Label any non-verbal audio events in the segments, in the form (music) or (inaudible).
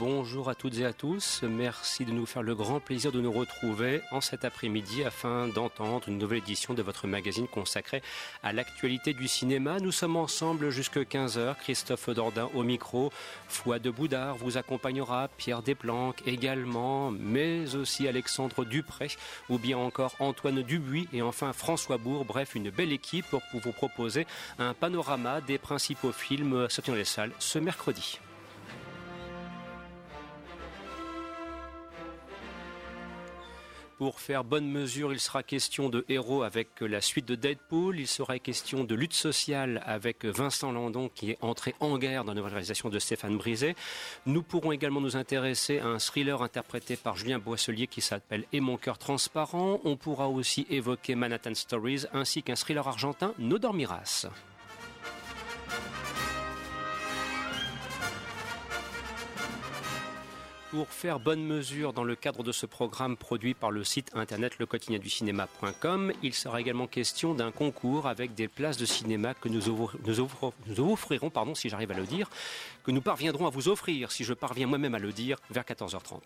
Bonjour à toutes et à tous. Merci de nous faire le grand plaisir de nous retrouver en cet après-midi afin d'entendre une nouvelle édition de votre magazine consacré à l'actualité du cinéma. Nous sommes ensemble jusqu'à 15h. Christophe Dordain au micro. Foi de Boudard vous accompagnera. Pierre Desplanques également, mais aussi Alexandre Dupré ou bien encore Antoine Dubuis et enfin François Bourg. Bref, une belle équipe pour vous proposer un panorama des principaux films sortis dans les salles ce mercredi. Pour faire bonne mesure, il sera question de héros avec la suite de Deadpool. Il sera question de lutte sociale avec Vincent Landon qui est entré en guerre dans la nouvelle réalisation de Stéphane Brisé. Nous pourrons également nous intéresser à un thriller interprété par Julien Boisselier qui s'appelle Et mon cœur transparent. On pourra aussi évoquer Manhattan Stories ainsi qu'un thriller argentin, Nos dormiras. Pour faire bonne mesure dans le cadre de ce programme produit par le site internet cinéma.com, il sera également question d'un concours avec des places de cinéma que nous, nous, offrirons, pardon, si j'arrive à le dire, que nous parviendrons à vous offrir, si je parviens moi-même à le dire, vers 14h30.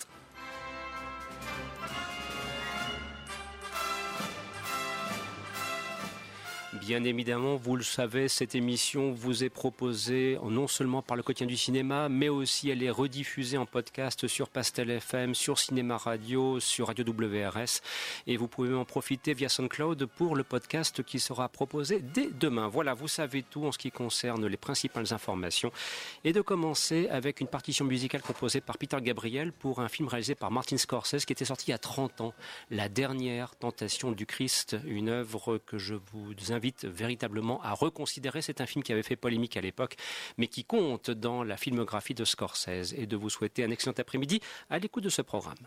Bien évidemment, vous le savez, cette émission vous est proposée non seulement par le quotidien du cinéma, mais aussi elle est rediffusée en podcast sur Pastel FM, sur Cinéma Radio, sur Radio WRS. Et vous pouvez en profiter via SoundCloud pour le podcast qui sera proposé dès demain. Voilà, vous savez tout en ce qui concerne les principales informations. Et de commencer avec une partition musicale composée par Peter Gabriel pour un film réalisé par Martin Scorsese qui était sorti il y a 30 ans, La dernière tentation du Christ, une œuvre que je vous invite véritablement à reconsidérer. C'est un film qui avait fait polémique à l'époque, mais qui compte dans la filmographie de Scorsese. Et de vous souhaiter un excellent après-midi à l'écoute de ce programme.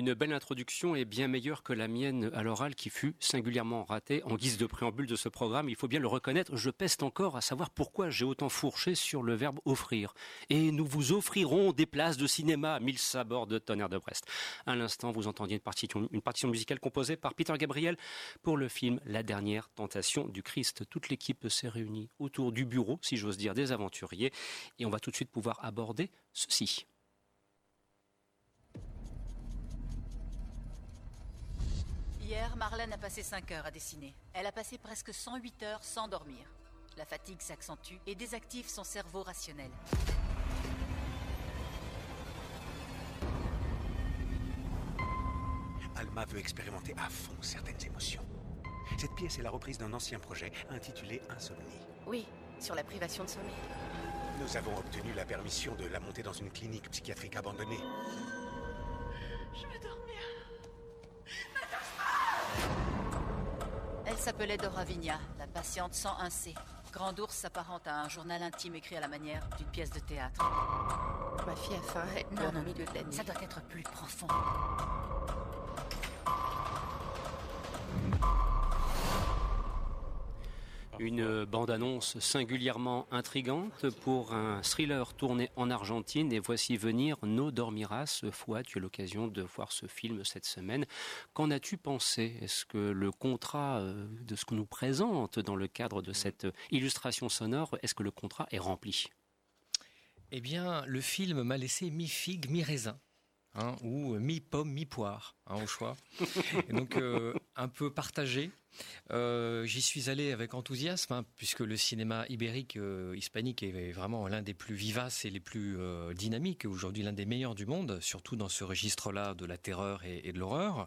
Une belle introduction est bien meilleure que la mienne à l'oral qui fut singulièrement ratée. En guise de préambule de ce programme, il faut bien le reconnaître, je peste encore à savoir pourquoi j'ai autant fourché sur le verbe offrir. Et nous vous offrirons des places de cinéma mille sabords de tonnerre de Brest. À l'instant, vous entendiez une partition musicale composée par Peter Gabriel pour le film La dernière tentation du Christ. Toute l'équipe s'est réunie autour du bureau, si j'ose dire, des aventuriers. Et on va tout de suite pouvoir aborder ceci. Hier, Marlène a passé 5 heures à dessiner. Elle a passé presque 108 heures sans dormir. La fatigue s'accentue et désactive son cerveau rationnel. Alma veut expérimenter à fond certaines émotions. Cette pièce est la reprise d'un ancien projet intitulé Insomnie. Oui, sur la privation de sommeil. Nous avons obtenu la permission de la monter dans une clinique psychiatrique abandonnée. Je veux s'appelait Dora Vigna, la patiente 101C. Grand ours s'apparente à un journal intime écrit à la manière d'une pièce de théâtre. Ma fille a faim, elle Non, au milieu de la nuit. ça doit être plus profond. Une bande-annonce singulièrement intrigante pour un thriller tourné en Argentine. Et voici venir Nos Dormiras. Fois, tu as l'occasion de voir ce film cette semaine. Qu'en as-tu pensé? Est-ce que le contrat euh, de ce qu'on nous présente dans le cadre de cette illustration sonore, est-ce que le contrat est rempli? Eh bien, le film m'a laissé mi-figue, mi-raisin. Hein, ou mi-pomme, mi-poire, hein, au choix. Et donc, euh, un peu partagé. Euh, J'y suis allé avec enthousiasme, hein, puisque le cinéma ibérique, euh, hispanique est vraiment l'un des plus vivaces et les plus euh, dynamiques, aujourd'hui l'un des meilleurs du monde, surtout dans ce registre-là de la terreur et, de l'horreur.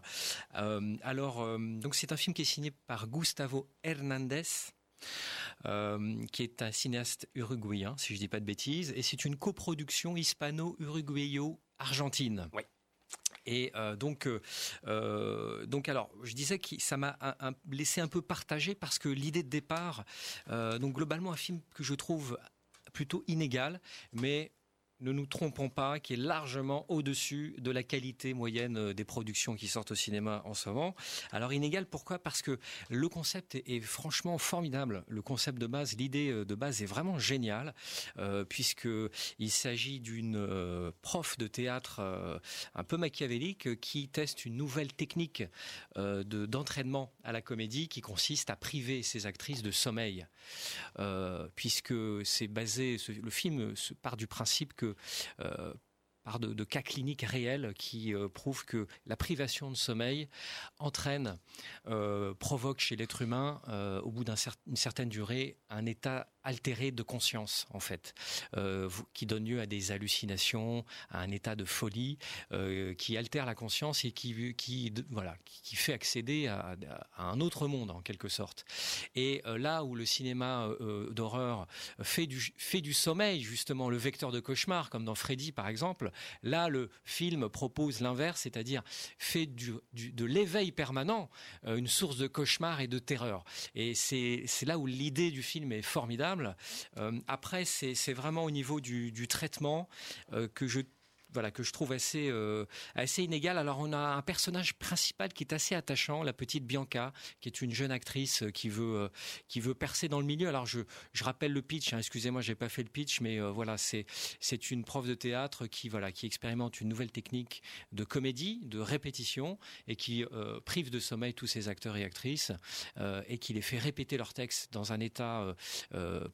Euh, alors, euh, donc c'est un film qui est signé par Gustavo Hernandez, euh, qui est un cinéaste uruguayen, si je dis pas de bêtises, et c'est une coproduction hispano-uruguayo-argentine. Oui. Et euh, donc, euh, euh, donc alors, je disais que ça m'a laissé un peu partagé parce que l'idée de départ, euh, donc globalement un film que je trouve plutôt inégal, mais ne nous trompons pas, qui est largement au-dessus de la qualité moyenne euh, des productions qui sortent au cinéma en ce moment. Alors inégal, pourquoi? Parce que le concept est, franchement formidable. Le concept de base, l'idée euh, de base est vraiment géniale, euh, puisque il s'agit d'une euh, prof de théâtre un peu machiavélique qui teste une nouvelle technique de- d'entraînement à la comédie qui consiste à priver ses actrices de sommeil, puisque c'est basé, le film part du principe que euh, part de, cas cliniques réels qui euh, prouvent que la privation de sommeil entraîne, euh, provoque chez l'être humain, au bout d'une certaine durée, un état altéré de conscience, en fait, euh, qui donne lieu à des hallucinations, à un état de folie, euh, qui altère la conscience et qui, voilà, qui, fait accéder à, un autre monde, en quelque sorte. Et euh, là où le cinéma d'horreur fait du, fait du sommeil, justement, le vecteur de cauchemar, comme dans Freddy, par exemple, là, le film propose l'inverse, c'est-à-dire fait du, de l'éveil permanent une source de cauchemar et de terreur. Et c'est là où l'idée du film est formidable. Euh, après, c'est vraiment au niveau du, du traitement euh, que je voilà que je trouve assez euh, assez inégal. Alors on a un personnage principal qui est assez attachant, la petite Bianca, qui est une jeune actrice euh, qui veut euh, qui veut percer dans le milieu. Alors je je rappelle le pitch. hein, Excusez-moi, j'ai pas fait le pitch, mais voilà, c'est c'est une prof de théâtre qui voilà qui expérimente une nouvelle technique de comédie, de répétition, et qui prive de sommeil tous ses acteurs et actrices, et qui les fait répéter leurs textes dans un état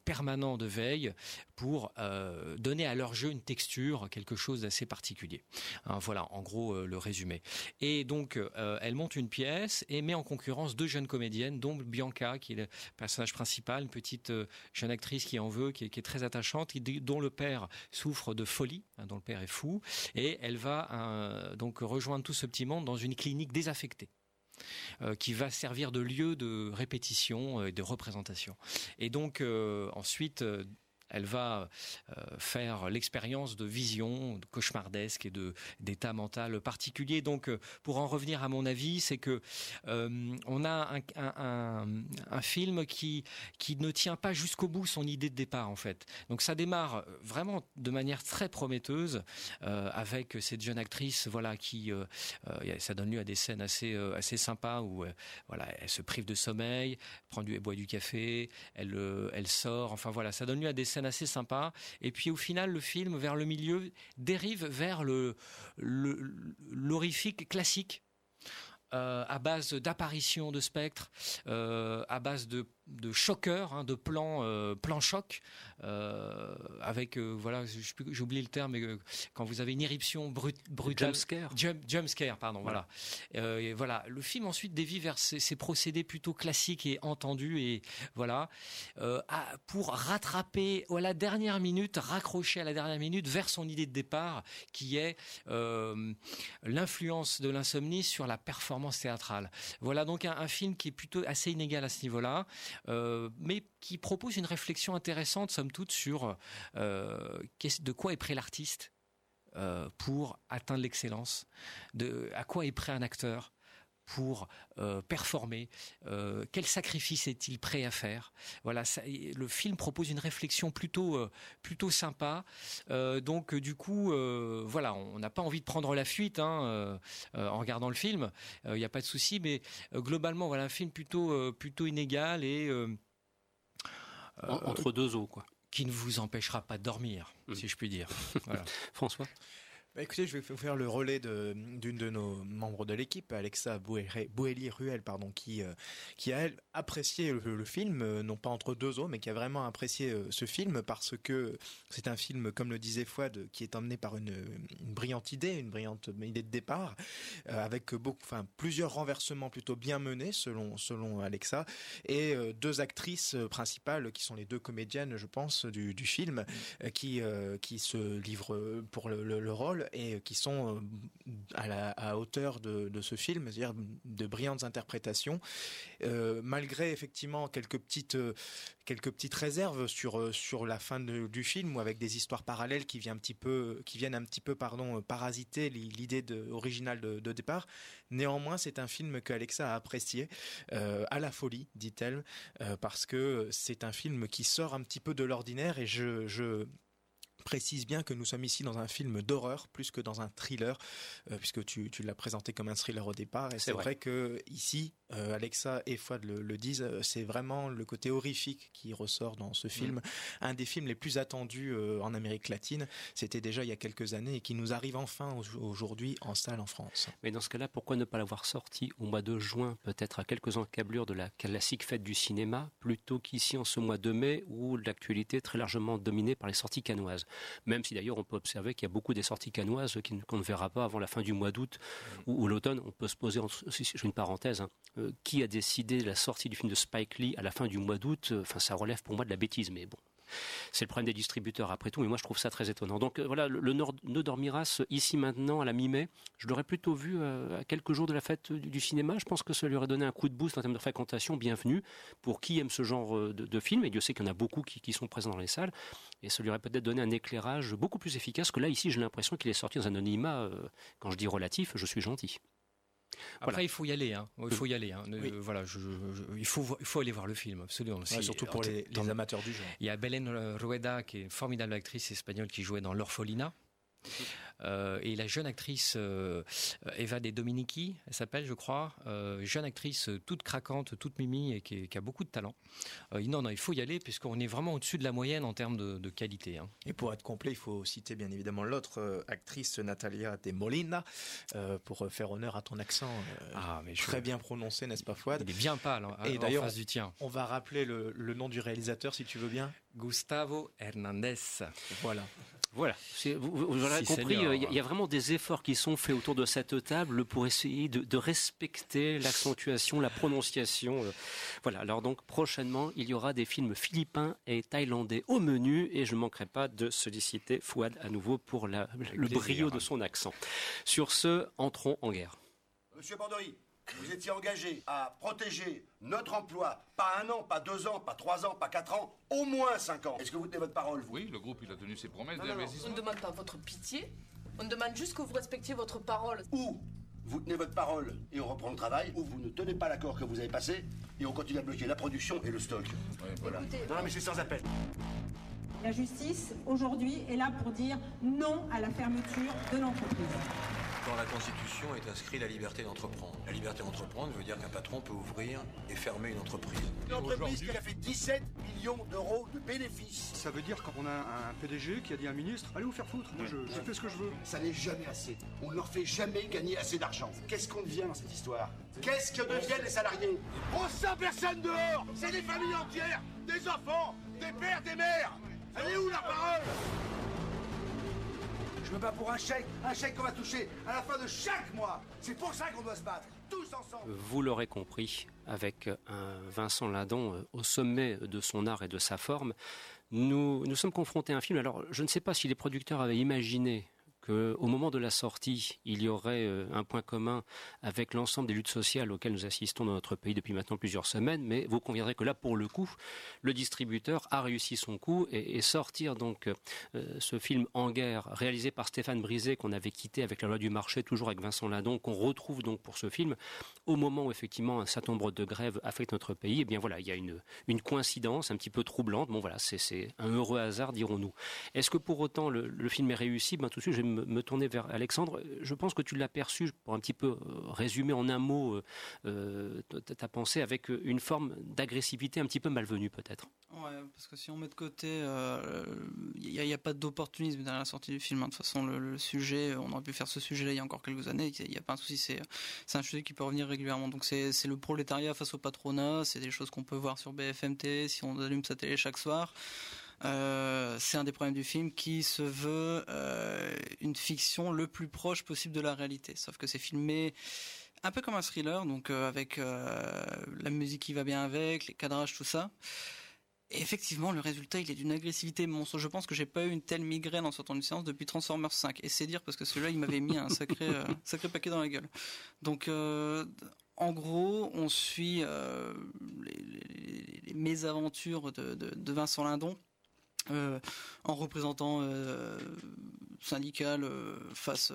permanent de veille pour euh, donner à leur jeu une texture, quelque chose d'assez particulier. Hein, voilà, en gros, euh, le résumé. Et donc, euh, elle monte une pièce et met en concurrence deux jeunes comédiennes, dont Bianca, qui est le personnage principal, une petite jeune actrice qui en veut, qui est, très attachante, dont le père souffre de folie, hein, dont le père est fou, et elle va donc rejoindre tout ce petit monde dans une clinique désaffectée. qui va servir de lieu de répétition et de représentation. Et donc ensuite, elle va euh, faire l'expérience de visions cauchemardesques et de d'état mental particuliers. Donc, euh, pour en revenir à mon avis, c'est que euh, on a un, film qui ne tient pas jusqu'au bout son idée de départ en fait. Donc, ça démarre vraiment de manière très prometteuse avec cette jeune actrice, voilà, qui ça donne lieu à des scènes assez sympas où voilà, elle se prive de sommeil, prend du, boit du café, elle elle sort. Enfin voilà, ça donne lieu à des scènes assez sympa. Et puis au final, le film, vers le milieu, dérive vers le l'horrifique classique. Euh, à base d'apparitions de spectres, euh, à base de de choqueur, hein, de plan, euh, choc, avec euh, voilà, j'ai oublié le terme, mais quand vous avez une éruption brut, brutale, jump scare, jump, scare, pardon, voilà. Et voilà, le film ensuite dévie vers ces, procédés plutôt classiques et entendus et voilà, pour rattraper à la dernière minute, raccrocher à la dernière minute vers son idée de départ, qui est l'influence de l'insomnie sur la performance théâtrale. Voilà donc un, un film qui est plutôt assez inégal à ce niveau-là. Euh, mais qui propose une réflexion intéressante, somme toute, sur euh, de quoi est prêt l'artiste euh, pour atteindre l'excellence, à quoi est prêt un acteur pour performer Quel sacrifice est-il prêt à faire? Voilà, le film propose une réflexion plutôt plutôt sympa. donc du coup, voilà, on n'a pas envie de prendre la fuite hein, en regardant le film. Il n'y a pas de souci, mais globalement, voilà un film plutôt plutôt inégal et entre deux eaux, quoi. Qui ne vous empêchera pas de dormir, mmh. si je puis dire. (laughs) François? Bah, écoutez, je vais vous faire le relais d'une de, nos membres de l'équipe, Alexa Boueli-Ruel, pardon, qui, euh, qui a elle, apprécié le, film, euh, non pas entre deux eaux, mais qui a vraiment apprécié euh, ce film parce que c'est un film, comme le disait Fouad, qui est emmené par une, brillante idée, une brillante idée de départ, avec beaucoup, enfin, plusieurs renversements plutôt bien menés, selon, selon Alexa, et deux actrices principales qui sont les deux comédiennes, je pense, du, du film, qui, qui se livrent pour le, le rôle et qui sont euh, à la hauteur de, ce film, c'est-à-dire de brillantes interprétations, euh, malgré effectivement quelques petites euh, quelques petites réserves sur sur la fin du film ou avec des histoires parallèles qui viennent un petit peu qui viennent un petit peu pardon parasiter l'idée originale de, départ. Néanmoins, c'est un film que Alexa a apprécié à la folie, dit-elle, parce que c'est un film qui sort un petit peu de l'ordinaire et je, je précise bien que nous sommes ici dans un film d'horreur plus que dans un thriller, euh, puisque tu, tu l'as présenté comme un thriller au départ. Et c'est vrai. que ici, euh, Alexa et Fouad le, disent, euh, c'est vraiment le côté horrifique qui ressort dans ce film. Mm. Un des films les plus attendus en Amérique latine. C'était déjà il y a quelques années et qui nous arrive enfin aujourd'hui en salle en France. Mais dans ce cas-là, pourquoi ne pas l'avoir sorti au mois de juin, peut-être à quelques encablures de la classique fête du cinéma, plutôt qu'ici en ce mois de mai où l'actualité est très largement dominée par les sorties canoises? Même si d'ailleurs on peut observer qu'il y a beaucoup des sorties canoises qu'on ne verra pas avant la fin du mois d'août ou, l'automne. On peut se poser, j'ai une parenthèse, hein, euh, qui a décidé la sortie du film de Spike Lee à la fin du mois d'août euh, Enfin, ça relève pour moi de la bêtise, mais bon. C'est le problème des distributeurs après tout, mais moi je trouve ça très étonnant. Donc euh, voilà, le, Nord, Ne dormiras ici maintenant à la mi-mai, je l'aurais plutôt vu euh, à quelques jours de la fête du, cinéma. Je pense que ça lui aurait donné un coup de boost en termes de fréquentation bienvenue pour qui aime ce genre euh, de, film, et Dieu sait qu'il y en a beaucoup qui, qui, sont présents dans les salles, et ça lui aurait peut-être donné un éclairage beaucoup plus efficace que là ici j'ai l'impression qu'il est sorti dans un anonymat, quand je dis relatif, je suis gentil. Après, il faut y aller. Hein. Il faut y aller. Hein. Voilà, il, faut, il faut aller voir le film, absolument. surtout pour les, amateurs du genre. Il y a Belen Rueda, qui est une formidable actrice espagnole qui jouait dans L'Orphelina. Euh, et la jeune actrice euh, Eva De Dominici, elle s'appelle, je crois, euh, jeune actrice toute craquante, toute mimi et qui, a beaucoup de talent. non, non, il faut y aller puisqu'on est vraiment au-dessus de la moyenne en termes de, qualité. Hein. Et pour être complet, il faut citer bien évidemment l'autre actrice Natalia De Molina pour faire honneur à ton accent ah, mais très bien prononcé, n'est-ce pas Fouad? Il est bien pâle hein, et d'ailleurs, du tien. On va rappeler le, le nom du réalisateur si tu veux bien. Gustavo Hernandez. Voilà. Voilà, vous, vous, aurez compris, euh, il y, a vraiment des efforts qui sont faits autour de cette table pour essayer de, respecter l'accentuation, la prononciation. Euh. Voilà, alors donc prochainement, il y aura des films philippins et thaïlandais au menu et je ne manquerai pas de solliciter Fouad à nouveau pour le brio de son accent. Sur ce, entrons en guerre. Monsieur Borderie, vous étiez engagé à protéger notre emploi, pas un an, pas deux ans, pas trois ans, pas quatre ans, au moins cinq ans. Est-ce que vous tenez votre parole Oui, le groupe il a tenu ses promesses d'investissement. On ne demande pas votre pitié, on demande juste que vous respectiez votre parole. Ou vous tenez votre parole et on reprend le travail, ou vous ne tenez pas l'accord que vous avez passé et on continue à bloquer la production et le stock. voilà. non, mais c'est sans appel. La justice, aujourd'hui, est là pour dire non à la fermeture de l'entreprise. Dans la Constitution est inscrit la liberté d'entreprendre. La liberté d'entreprendre veut dire qu'un patron peut ouvrir et fermer une entreprise. Une entreprise qui a fait 17 millions d'euros de bénéfices. Ça veut dire qu'on a un PDG qui a dit à un ministre Allez vous faire foutre, moi je, fais ce que je veux. Ça n'est jamais assez. On ne leur fait jamais gagner assez d'argent. Qu'est-ce qu'on devient dans cette histoire? Qu'est-ce que deviennent les salariés? On sent personne dehors C'est des familles entières, des enfants, des pères, des mères Elle est où la parole? Je me bats pour un chèque, un chèque qu'on va toucher à la fin de chaque mois. C'est pour ça qu'on doit se battre, tous ensemble. Vous l'aurez compris, avec un Vincent Lindon euh, au sommet de son art et de sa forme, nous, nous sommes confrontés à un film. Alors, je ne sais pas si les producteurs avaient imaginé qu'au moment de la sortie, il y aurait euh, un point commun avec l'ensemble des luttes sociales auxquelles nous assistons dans notre pays depuis maintenant plusieurs semaines, mais vous conviendrez que là, pour le coup, le distributeur a réussi son coup et, sortir donc euh, ce film En guerre, réalisé par Stéphane Brisé, qu'on avait quitté avec la loi du marché, toujours avec Vincent Lindon, qu'on retrouve donc pour ce film, au moment où effectivement un certain nombre de grèves affectent notre pays, et eh bien voilà, il y a une, une coïncidence un petit peu troublante. Bon voilà, c'est un heureux hasard, dirons-nous. Est-ce que pour autant le, film est réussi? Ben, Tout de suite, je me, tourner vers Alexandre. Je pense que tu l'as perçu, pour un petit peu euh, résumer en un mot euh, euh, ta pensée, avec une forme d'agressivité un petit peu malvenue peut-être. Ouais, parce que si on met de côté, il n'y a, pas d'opportunisme dans la sortie du film. Hein. De toute façon, le, sujet, on aurait pu faire ce sujet-là il y a encore quelques années. Il n'y a pas un souci, c'est un sujet qui peut revenir régulièrement. Donc c'est le prolétariat face au patronat. C'est des choses qu'on peut voir sur BFMT si on allume sa télé chaque soir. Euh, c'est un des problèmes du film qui se veut euh, une fiction le plus proche possible de la réalité. Sauf que c'est filmé un peu comme un thriller, donc euh, avec la musique qui va bien avec, les cadrages, tout ça. Et effectivement, le résultat, il est d'une agressivité monstre. Je pense que j'ai pas eu une telle migraine en sortant d'une séance depuis Transformers 5. Et c'est dire parce que celui-là, il m'avait mis un (laughs) sacré, sacré paquet dans la gueule. Donc, en gros, on suit les, mésaventures de, de Vincent Lindon euh, en représentant euh, syndical euh, face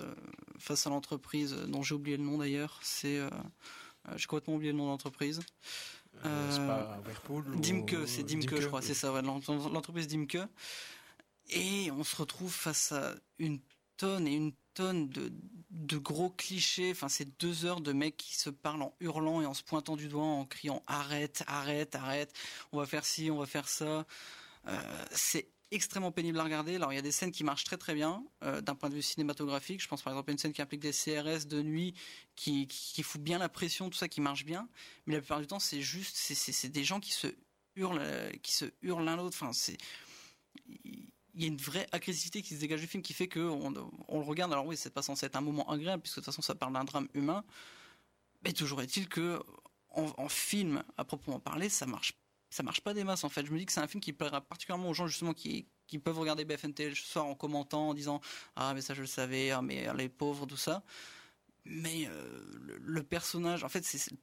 face à l'entreprise dont j'ai oublié le nom d'ailleurs. C'est j'ai complètement oublié le nom de l'entreprise. c'est pas Whirlpool Dimke, c'est Dimke, je crois, c'est ça, l'entreprise Dimke. Et on se retrouve face à une tonne et une tonne de, de gros clichés. Enfin, c'est deux heures de mecs qui se parlent en hurlant et en se pointant du doigt, en criant arrête, arrête, arrête. On va faire ci, on va faire ça. Euh, c'est extrêmement pénible à regarder. Alors il y a des scènes qui marchent très très bien euh, d'un point de vue cinématographique. Je pense par exemple à une scène qui implique des CRS de nuit, qui, fout bien la pression, tout ça qui marche bien. Mais la plupart du temps c'est juste des gens qui se hurlent, qui se hurlent l'un l'autre. Enfin il y a une vraie agressivité qui se dégage du film qui fait que on, le regarde. Alors oui, c'est pas censé être un moment agréable puisque de toute façon ça parle d'un drame humain. Mais toujours est-il que en, en, film à proprement parler, ça marche ça marche pas des masses en fait. Je me dis que c'est un film qui plaira particulièrement aux gens justement qui, qui peuvent regarder BFNT le soir en commentant, en disant ah mais ça je le savais, ah mais les pauvres tout ça. Mais euh, le, personnage, en fait, c'est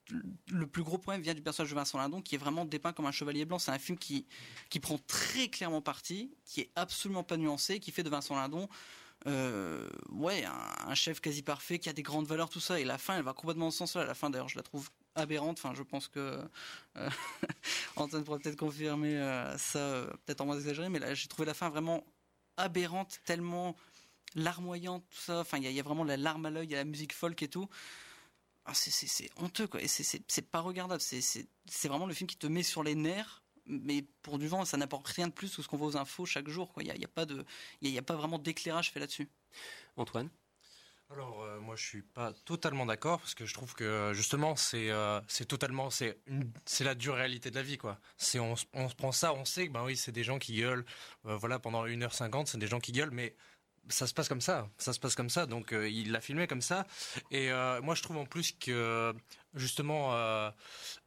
le plus gros problème vient du personnage de Vincent Lindon, qui est vraiment dépeint comme un chevalier blanc. C'est un film qui qui prend très clairement parti, qui est absolument pas nuancé, qui fait de Vincent Lindon euh, ouais, un, chef quasi parfait qui a des grandes valeurs, tout ça. Et la fin, elle va complètement dans ce sens-là. La fin, d'ailleurs, je la trouve aberrante. Enfin, je pense que euh, (laughs) Antoine pourrait peut-être confirmer euh, ça, euh, peut-être en moins exagéré, mais là, j'ai trouvé la fin vraiment aberrante, tellement larmoyant, tout ça. Enfin, il y, a vraiment la larme à l'œil, il y a la musique folk et tout. Ah, c'est honteux, quoi. Et c'est pas regardable. C'est vraiment le film qui te met sur les nerfs. Mais pour du vent, ça n'apporte rien de plus que ce qu'on voit aux infos chaque jour. Il n'y a, pas de, il a pas vraiment d'éclairage fait là-dessus. Antoine? Alors euh, moi je suis pas totalement d'accord parce que je trouve que justement c'est euh, c'est totalement c'est c'est la dure réalité de la vie quoi. C'est on, se prend ça, on sait que ben oui c'est des gens qui gueulent euh, voilà pendant 1h50 c'est des gens qui gueulent mais ça se passe comme ça, ça se passe comme ça, donc euh, il l'a filmé comme ça. Et euh, moi, je trouve en plus que justement, euh,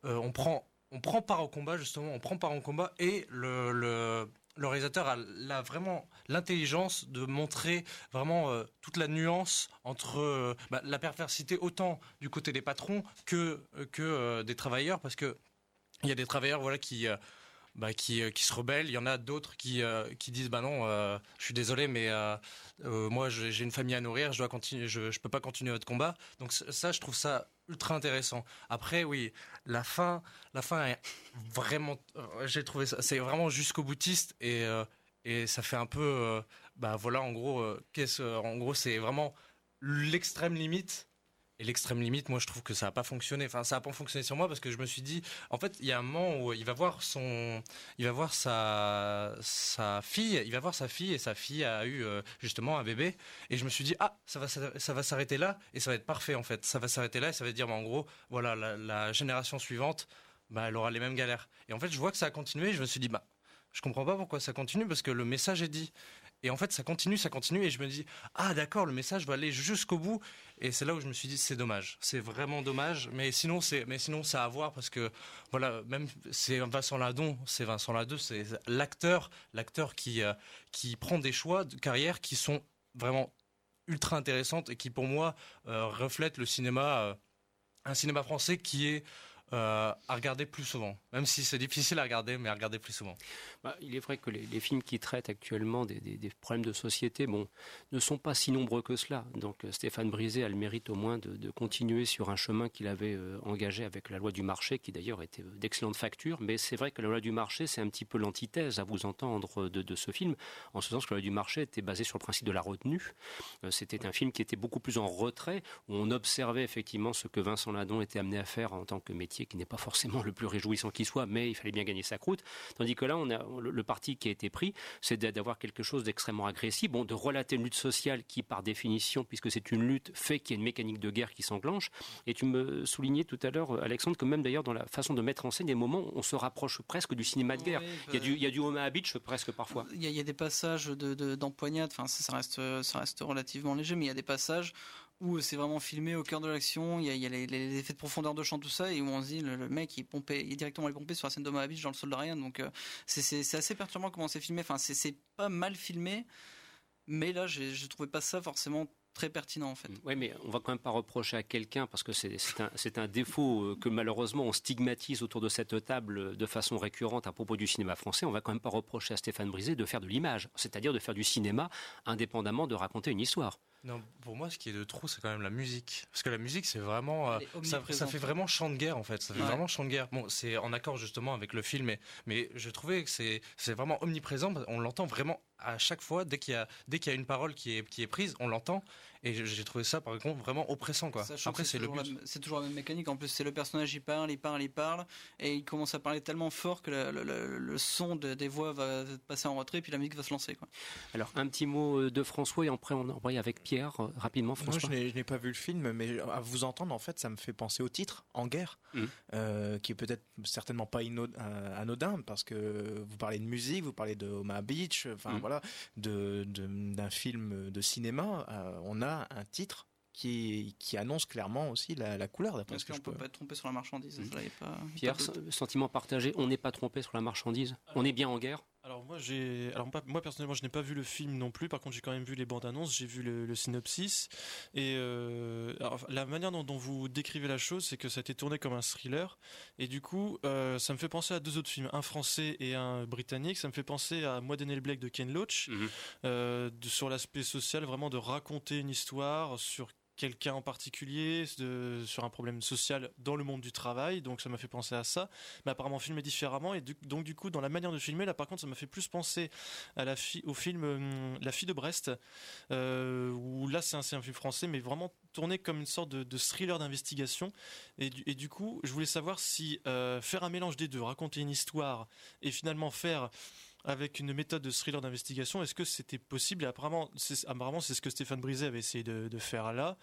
on prend, on prend part au combat justement, on prend part au combat et le, le, le réalisateur a, vraiment l'intelligence de montrer vraiment toute la nuance entre bah, la perversité autant du côté des patrons que que des travailleurs, parce que il y a des travailleurs voilà qui bah, qui, qui se rebellent. Il y en a d'autres qui, qui disent bah non, je suis désolé, mais euh, moi, j'ai une famille à nourrir, je dois continuer, je, je peux pas continuer votre combat. Donc ça, je trouve ça ultra intéressant. Après, oui, la fin, la fin est vraiment, euh, j'ai trouvé ça, c'est vraiment jusqu'au boutiste et euh, et ça fait un peu, bah voilà, en gros, qu'est-ce, en gros, c'est vraiment l'extrême limite et l'extrême limite, moi, je trouve que ça n'a pas fonctionné. Enfin, ça n'a pas fonctionné sur moi parce que je me suis dit, en fait, il y a un moment où il va voir son, il va voir sa, sa fille, il va voir sa fille et sa fille a eu euh, justement un bébé. Et je me suis dit, ah, ça va, ça, va s'arrêter là et ça va être parfait en fait. Ça va s'arrêter là et ça va dire, bah, en gros, voilà, la, génération suivante, bah, elle aura les mêmes galères. Et en fait, je vois que ça a continué. Et je me suis dit, bah, je comprends pas pourquoi ça continue parce que le message est dit. Et en fait, ça continue, ça continue, et je me dis, ah d'accord, le message va aller jusqu'au bout. Et c'est là où je me suis dit, c'est dommage, c'est vraiment dommage. Mais sinon, c'est, mais sinon, c'est à voir parce que voilà, même c'est Vincent Ladon, c'est Vincent Ladon, c'est l'acteur, l'acteur qui euh, qui prend des choix de carrière qui sont vraiment ultra intéressantes et qui pour moi euh, reflètent le cinéma, euh, un cinéma français qui est euh, à regarder plus souvent, même si c'est difficile à regarder, mais à regarder plus souvent. Bah, il est vrai que les, films qui traitent actuellement des, problèmes de société, bon, ne sont pas si nombreux que cela. Donc euh, Stéphane Brisé a le mérite au moins de, continuer sur un chemin qu'il avait euh, engagé avec la loi du marché, qui d'ailleurs était d'excellente facture. Mais c'est vrai que la loi du marché, c'est un petit peu l'antithèse, à vous entendre, de, ce film, en ce sens que la loi du marché était basée sur le principe de la retenue. C'était un film qui était beaucoup plus en retrait, où on observait effectivement ce que Vincent Ladon était amené à faire en tant que métier qui n'est pas forcément le plus réjouissant qui soit, mais il fallait bien gagner sa croûte. Tandis que là, on a, le, parti qui a été pris, c'est d'avoir quelque chose d'extrêmement agressif, bon, de relater une lutte sociale qui, par définition, puisque c'est une lutte, fait qu'il y a une mécanique de guerre qui s'enclenche. Et tu me soulignais tout à l'heure, Alexandre, que même d'ailleurs dans la façon de mettre en scène, des moments où on se rapproche presque du cinéma de guerre. il, y a du, il y a du Omaha Beach presque parfois. Il y a, des passages d'empoignade, de, enfin ça, ça, reste, ça reste relativement léger, mais il y a des passages où c'est vraiment filmé au cœur de l'action, il y a, les, effets de profondeur de champ, tout ça, et où on se dit, le, mec, il, est directement pompé sur la scène de Moabit dans le sol de rien, donc euh, c'est assez perturbant comment c'est filmé, enfin c'est pas mal filmé, mais là, je trouvais pas ça forcément très pertinent en fait. Oui, mais on va quand même pas reprocher à quelqu'un parce que c'est un, défaut euh, que malheureusement on stigmatise autour de cette table de façon récurrente à propos du cinéma français. On va quand même pas reprocher à Stéphane Brisé de faire de l'image, c'est-à-dire de faire du cinéma indépendamment de raconter une histoire. Non, pour moi, ce qui est de trop, c'est quand même la musique. Parce que la musique, c'est vraiment, euh, ça, fait vraiment chant de guerre en fait. Ça fait vraiment chant de guerre. Bon, c'est en accord justement avec le film, mais, mais je trouvais que c'est, c'est vraiment omniprésent. On l'entend vraiment à chaque fois dès qu'il y a dès qu'il y a une parole qui est qui est prise, on l'entend. Et j'ai trouvé ça par contre vraiment oppressant quoi. Après c'est le C'est toujours la même mécanique. En plus c'est le personnage il parle, il parle, il parle, et il commence à parler tellement fort que le, son des voix va passer en retrait, puis la musique va se lancer quoi. Alors un petit mot euh, de François et après on envoie avec Pierre euh, rapidement. François. Moi je n'ai pas vu le film, mais à vous entendre en fait ça me fait penser au titre En guerre, mmh. euh, qui est peut-être certainement pas anodin parce que vous parlez de musique, vous parlez de Omaha Beach, enfin mmh. voilà, de d'un film de cinéma. on a un titre qui, qui, annonce clairement aussi la, couleur d'après ce que je peux. pas être trompé sur la marchandise. Pas, Pierre, sentiment partagé, on n'est pas trompé sur la marchandise. On est bien en guerre. Alors moi j'ai, alors moi personnellement je n'ai pas vu le film non plus. Par contre j'ai quand même vu les bandes annonces, j'ai vu le, synopsis et euh, la manière dont, vous décrivez la chose, c'est que ça a été tourné comme un thriller et du coup euh, ça me fait penser à deux autres films, un français et un britannique. Ça me fait penser à Moi Daniel Blake de Ken Loach mhm. euh, sur l'aspect social, vraiment de raconter une histoire sur quelqu'un en particulier, sur un problème social dans le monde du travail, donc ça m'a fait penser à ça, mais apparemment filmé différemment, et donc du coup dans la manière de filmer, là par contre ça m'a fait plus penser à la fille, au film hum, La fille de Brest, euh, où là c'est un, film français, mais vraiment tourné comme une sorte de, thriller d'investigation, et, et, du coup je voulais savoir si euh, faire un mélange des deux, raconter une histoire, et finalement faire avec une méthode de thriller d'investigation. Est-ce que c'était possible? Et apparemment, c'est, apparemment, c'est ce que Stéphane Brisé avait essayé de, faire là.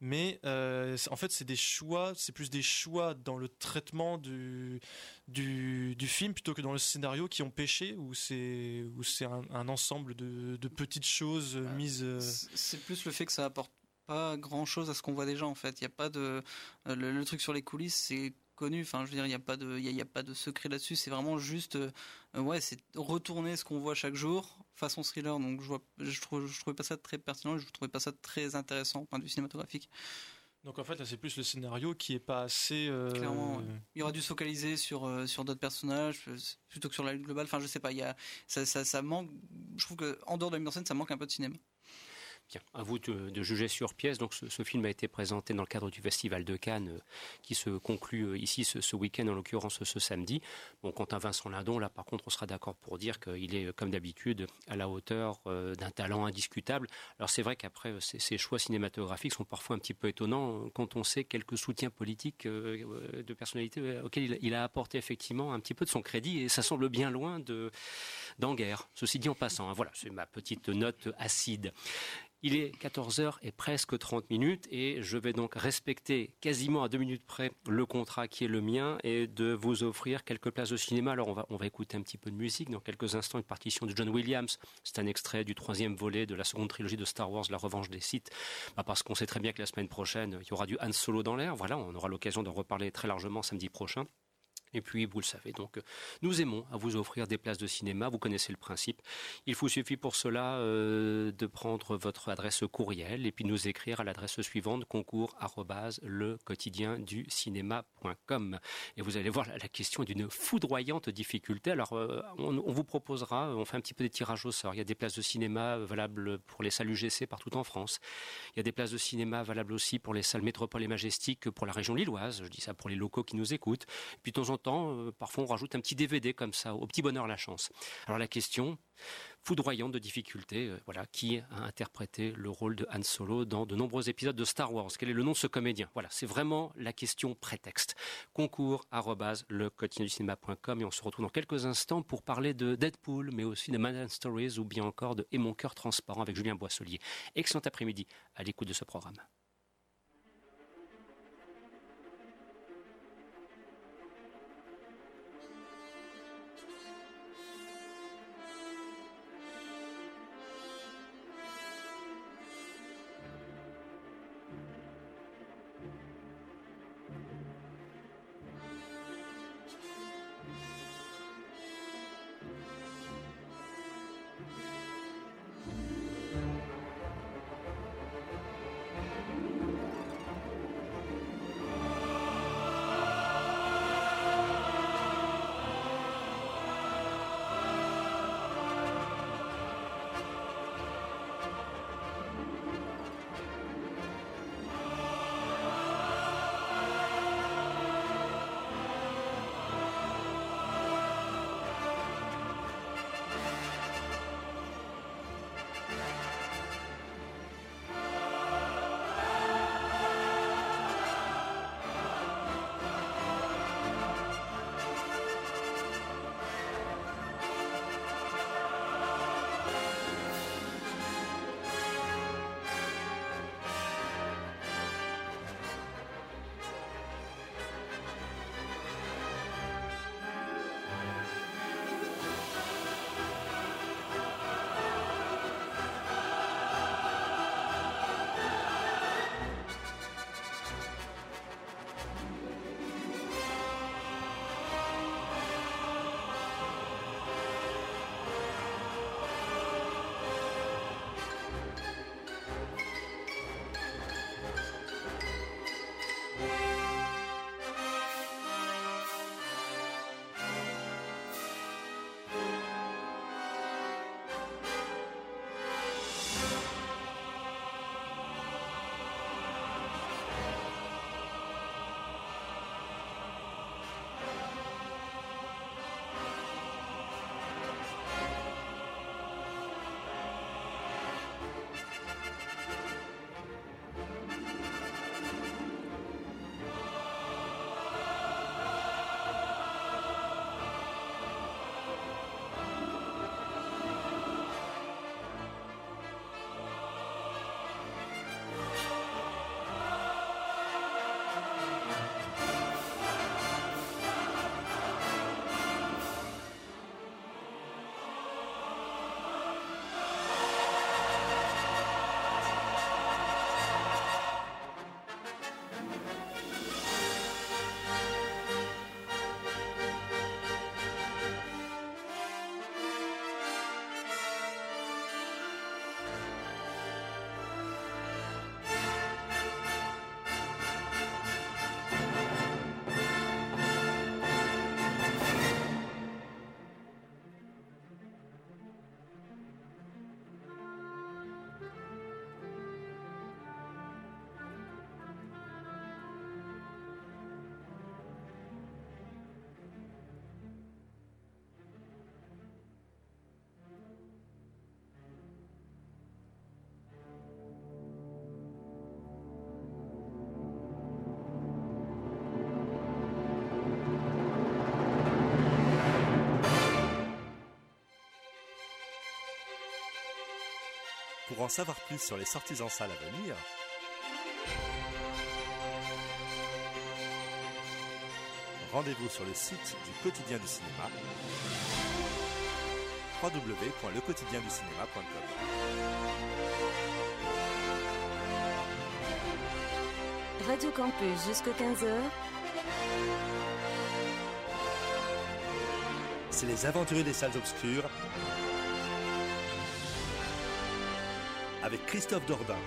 Mais euh, en fait, c'est des choix, c'est plus des choix dans le traitement du, du, film plutôt que dans le scénario qui ont pêché, ou c'est, ou c'est un, ensemble de, petites choses euh, mises. Euh, c'est plus le fait que ça apporte pas grand chose à ce qu'on voit déjà en fait. Il y a pas de le, truc sur les coulisses, c'est connu. Enfin, je veux dire, il n'y a pas de, il y, a, pas de secret là-dessus. C'est vraiment juste, euh, ouais, c'est retourner ce qu'on voit chaque jour façon thriller. Donc, je vois, je, trouve, je trouvais pas ça très pertinent. Je trouvais pas ça très intéressant au point de vue cinématographique. Donc en fait, là, c'est plus le scénario qui est pas assez. Euh, Clairement, il y aurait dû se focaliser sur euh, sur d'autres personnages plutôt que sur la lutte globale. Enfin, je sais pas. Il y a ça, ça, ça manque. Je trouve que en dehors de la mise en scène, ça manque un peu de cinéma. Bien, à vous de, juger sur pièce. Donc, ce, film a été présenté dans le cadre du Festival de Cannes, euh, qui se conclut euh, ici ce, week-end, en l'occurrence ce, samedi. Bon, quant à Vincent Lindon, là, par contre, on sera d'accord pour dire qu'il est, comme d'habitude, à la hauteur euh, d'un talent indiscutable. Alors, c'est vrai qu'après, ces, choix cinématographiques sont parfois un petit peu étonnants quand on sait quelques soutiens politiques de personnalité auxquels il, a apporté effectivement un petit peu de son crédit, et ça semble bien loin de guerre. Ceci dit en passant, hein, voilà, c'est ma petite note acide. Il est 14h et presque 30 minutes et je vais donc respecter quasiment à deux minutes près le contrat qui est le mien et de vous offrir quelques places de cinéma. Alors on va, on va écouter un petit peu de musique. Dans quelques instants, une partition de John Williams. C'est un extrait du troisième volet de la seconde trilogie de Star Wars, La Revanche des Sith. Bah, parce qu'on sait très bien que la semaine prochaine, il y aura du Han Solo dans l'air. Voilà, on aura l'occasion d'en reparler très largement samedi prochain. Et puis, vous le savez, donc, nous aimons à vous offrir des places de cinéma. Vous connaissez le principe. Il vous suffit pour cela euh, de prendre votre adresse courriel et puis nous écrire à l'adresse suivante concours le quotidien du cinéma.com. Et vous allez voir, la, question est d'une foudroyante difficulté. Alors, euh, on, vous proposera, on fait un petit peu des tirages au sort. Il y a des places de cinéma valables pour les salles UGC partout en France. Il y a des places de cinéma valables aussi pour les salles Métropole et Majestic pour la région lilloise. Je dis ça pour les locaux qui nous écoutent. puis, de temps en euh, parfois on rajoute un petit DVD comme ça, au petit bonheur la chance. Alors la question foudroyante de difficulté, euh, voilà, qui a interprété le rôle de Han Solo dans de nombreux épisodes de Star Wars? Quel est le nom de ce comédien? Voilà, c'est vraiment la question prétexte. Concours le cinéma.com et on se retrouve dans quelques instants pour parler de Deadpool, mais aussi de Man and Stories ou bien encore de Et mon cœur transparent avec Julien Boisselier. Excellent après-midi à l'écoute de ce programme. Pour en savoir plus sur les sorties en salle à venir, rendez-vous sur le site du quotidien du cinéma www.lequotidienducinéma.com Radio Campus jusqu'à 15h. C'est les aventuriers des salles obscures Christophe Dordain.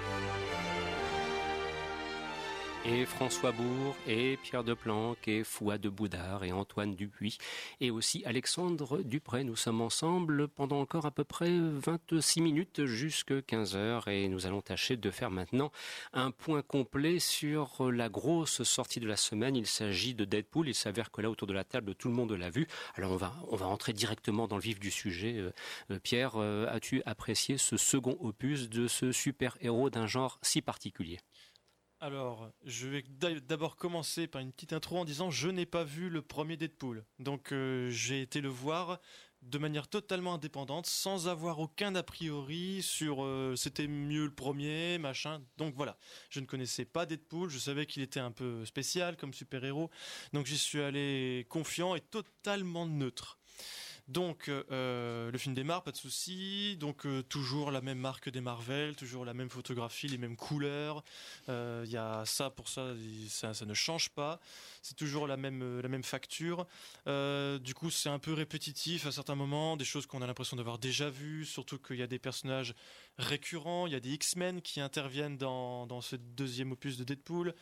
Et François Bourg, et Pierre Deplanque, et Fouad de Boudard, et Antoine Dupuis, et aussi Alexandre Dupré. Nous sommes ensemble pendant encore à peu près 26 minutes jusqu'à 15 heures, et nous allons tâcher de faire maintenant un point complet sur la grosse sortie de la semaine. Il s'agit de Deadpool. Il s'avère que là, autour de la table, tout le monde l'a vu. Alors, on va, on directement dans le vif du sujet. Euh, euh, Pierre, euh, as-tu apprécié ce second opus de ce super-héros d'un genre si particulier? Alors, je vais d'abord commencer par une petite intro en disant je n'ai pas vu le premier Deadpool. Donc euh, j'ai été le voir de manière totalement indépendante, sans avoir aucun a priori sur euh, c'était mieux le premier, machin. Donc voilà, je ne connaissais pas Deadpool, je savais qu'il était un peu spécial comme super-héros, donc j'y suis allé confiant et totalement neutre. Donc euh, le film démarre, pas de souci. Donc euh, toujours la même marque des Marvel, toujours la même photographie, les mêmes couleurs. Euh, Il y a ça pour ça, ça, ça ne change pas. C'est toujours la même la même facture. du coup, c'est un peu répétitif à certains moments, des choses qu'on a l'impression d'avoir déjà vues. Surtout qu'il y a des personnages récurrents. Il y a des X-Men qui interviennent dans, dans ce deuxième opus de Deadpool.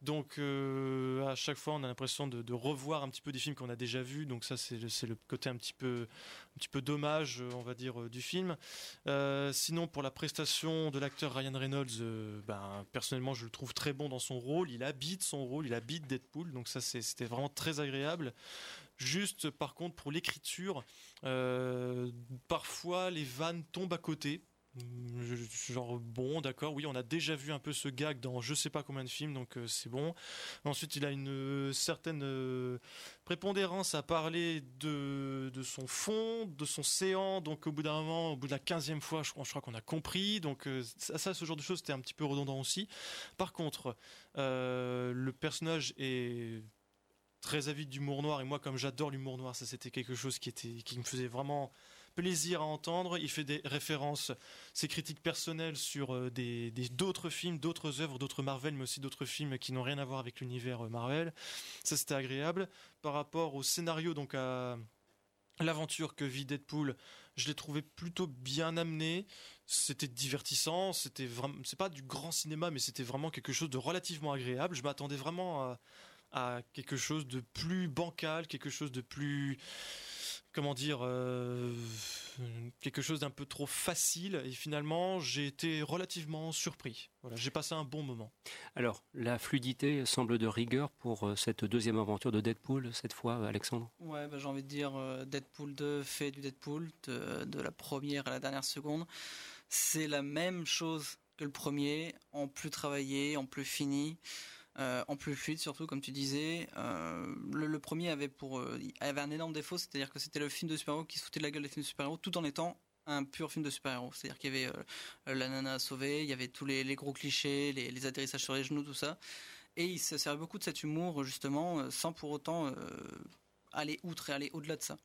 Donc euh, à chaque fois, on a l'impression de, revoir un petit peu des films qu'on a déjà vus. Donc ça, c'est le côté un petit peu, un petit peu dommage, on va dire, du film. Euh, sinon, pour la prestation de l'acteur Ryan Reynolds, euh, ben, personnellement, je le trouve très bon dans son rôle. Il habite son rôle, il habite Deadpool. Donc ça, c'était vraiment très agréable. Juste, par contre, pour l'écriture, euh, parfois les vannes tombent à côté. Genre bon d'accord oui on a déjà vu un peu ce gag dans je sais pas combien de films donc euh, c'est bon. Ensuite il a une euh, certaine euh, prépondérance à parler de, de son fond de son séant. Donc au bout d'un moment au bout de la quinzième fois je, crois qu'on a compris. Donc ça, ça, ce genre de choses c'était un petit peu redondant aussi. Par contre le personnage est très avide d'humour noir. Et moi comme j'adore l'humour noir ça c'était quelque chose qui était qui me faisait vraiment plaisir à entendre. Il fait des références, ses critiques personnelles sur euh, des d'autres films, d'autres œuvres, d'autres Marvel, mais aussi d'autres films qui n'ont rien à voir avec l'univers euh, Marvel. Ça c'était agréable. Par rapport au scénario, donc à l'aventure que vit Deadpool, je l'ai trouvé plutôt bien amené. C'était divertissant. C'était vraiment, c'est pas du grand cinéma, mais c'était vraiment quelque chose de relativement agréable. Je m'attendais vraiment à, à quelque chose de plus bancal, quelque chose de plus comment dire, euh, quelque chose d'un peu trop facile. Et finalement, j'ai été relativement surpris. Voilà, j'ai passé un bon moment. Alors, la fluidité semble de rigueur pour euh, cette deuxième aventure de Deadpool, cette fois, Alexandre? Ouais, bah, j'ai envie de dire euh, Deadpool 2 fait du Deadpool, de, de, la première à la dernière seconde. C'est la même chose que le premier, en plus travaillé, en plus fini. Euh, en plus fluide surtout comme tu disais. Euh, le, premier avait pour euh, avait un énorme défaut, c'est-à-dire que c'était le film de super-héros qui se foutait de la gueule des films de super-héros tout en étant un pur film de super-héros. C'est-à-dire qu'il y avait la nana sauvée, il y avait tous les, les gros clichés, les, les, atterrissages sur les genoux, tout ça. Et il se servait beaucoup de cet humour justement sans pour autant aller outre et aller au-delà de ça.